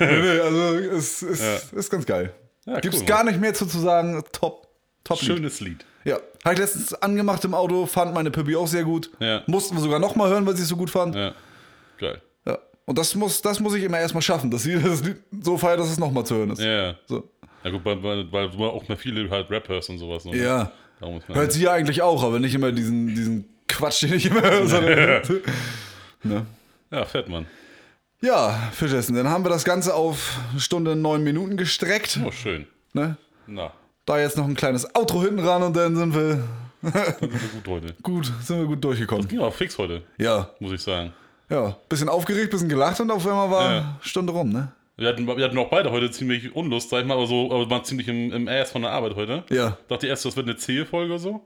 nee, nee, also es ist, ist ganz geil. Ja, Gibt's cool, gar nicht mehr zu, zu sagen. Top. Top Lied. Schönes Lied. Ja. Habe ich letztens angemacht im Auto, fand meine Pippi auch sehr gut. Ja. Mussten wir sogar nochmal hören, weil sie es so gut fand. Ja. Ja. Geil. Und das muss, das muss ich immer erstmal schaffen, dass sie das Lied so feiert, dass es nochmal zu hören ist. Ja. So. Ja gut, weil, weil, weil du auch mehr viele halt Rappers und sowas. Ne? Ja. Hört sie ja eigentlich auch, aber nicht immer diesen, diesen Quatsch, den ich immer höre. sondern- ne? ja, fett, Mann. Ja, Fischessen, dann haben wir das Ganze auf eine Stunde neun Minuten gestreckt. Oh, schön. Ne? Na, Da jetzt noch ein kleines Outro hinten ran und dann sind wir Dann sind wir gut heute. Gut, sind wir gut durchgekommen. Ging auch fix heute, Ja, muss ich sagen. Ja. Bisschen aufgeregt, bisschen gelacht und auf einmal war Ja. Stunde rum, ne? Wir hatten, wir hatten auch beide heute ziemlich Unlust, sag ich mal, aber so, aber waren ziemlich im, im Ass von der Arbeit heute. Ja. Dachte erst, das wird eine zähe Folge oder so.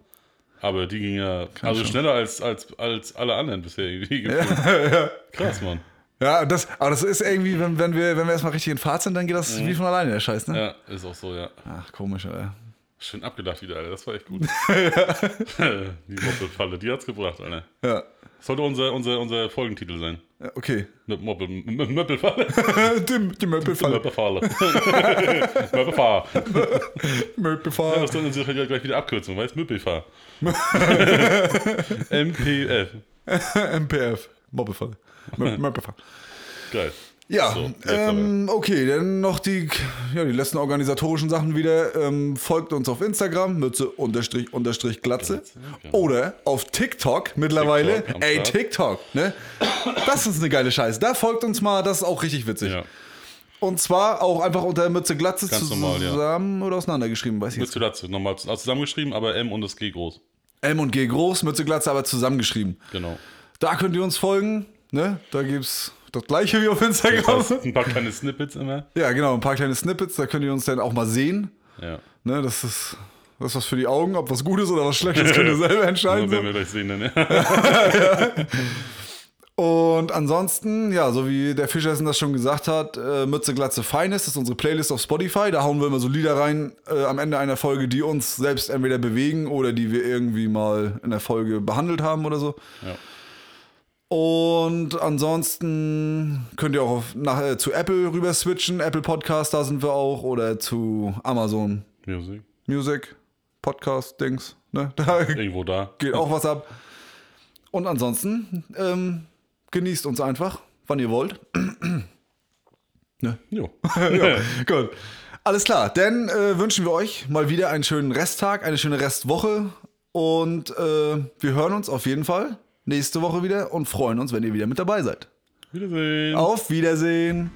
Aber die ging ja also schon. schneller als, als, als alle anderen bisher. irgendwie. Krass, Mann. Ja, das, aber das ist irgendwie, wenn, wenn, wir, wenn wir erstmal richtig in Fahrt sind, dann geht das wie von alleine, der Scheiß, ne? Ja, ist auch so, ja. Ach, komisch, Alter. Schön abgedacht wieder, Alter. Das war echt gut. die Moppelfalle, die hat's gebracht, Alter. Ja. Sollte unser, unser, unser Folgentitel sein. ja okay. Ne, Moppel, M- M- Möppelfalle. die, die Möppelfalle. Möppelfalle. Möppelfahr. Möppelfalle. Das ist dann ja gleich wieder Abkürzung, weißt du? Möppelfahr. MPF. MPF. Moppelfalle. Mö- Möppelfalle. Geil. Ja, So, ähm, okay, dann noch die, ja, die letzten organisatorischen Sachen wieder. Ähm, folgt uns auf Instagram, Mütze unterstrich unterstrich Glatze. genau. Oder auf TikTok mittlerweile. TikTok Ey. TikTok, ne? Das ist eine geile Scheiße. Da folgt uns mal, das ist auch richtig witzig. Ja. Und zwar auch einfach unter Mütze Glatze Ganz zusammen normal, ja. oder auseinandergeschrieben, weiß ich jetzt. Mütze Glatze, nochmal zusammengeschrieben, aber M und das G groß. M und G groß, Mütze Glatze aber zusammengeschrieben. Genau. Da könnt ihr uns folgen, ne? Da gibt's das gleiche wie auf Instagram. Das heißt, ein paar kleine Snippets immer. Ja, genau, ein paar kleine Snippets, da könnt ihr uns dann auch mal sehen. Ja. Ne, das ist das ist was für die Augen, ob was Gutes oder was Schlechtes, könnt ihr selber entscheiden. werden So. wir gleich sehen. Dann, ja. Und ansonsten, ja, so wie der Fischessen das schon gesagt hat, äh, Mütze Glatze Feines ist unsere Playlist auf Spotify. Da hauen wir immer so Lieder rein äh, am Ende einer Folge, die uns selbst entweder bewegen oder die wir irgendwie mal in der Folge behandelt haben oder so. Ja. Und ansonsten könnt ihr auch auf, nach, äh, zu Apple rüber switchen. Apple Podcast, da sind wir auch. Oder zu Amazon Music. Music, Podcast, Dings. Ne? Da Irgendwo da. geht auch was ab. Und ansonsten ähm, genießt uns einfach, wann ihr wollt. Jo. ja, gut. Alles klar, dann äh, wünschen wir euch mal wieder einen schönen Resttag, eine schöne Restwoche. Und äh, wir hören uns auf jeden Fall nächste Woche wieder und freuen uns, wenn ihr wieder mit dabei seid. Wiedersehen. Auf Wiedersehen.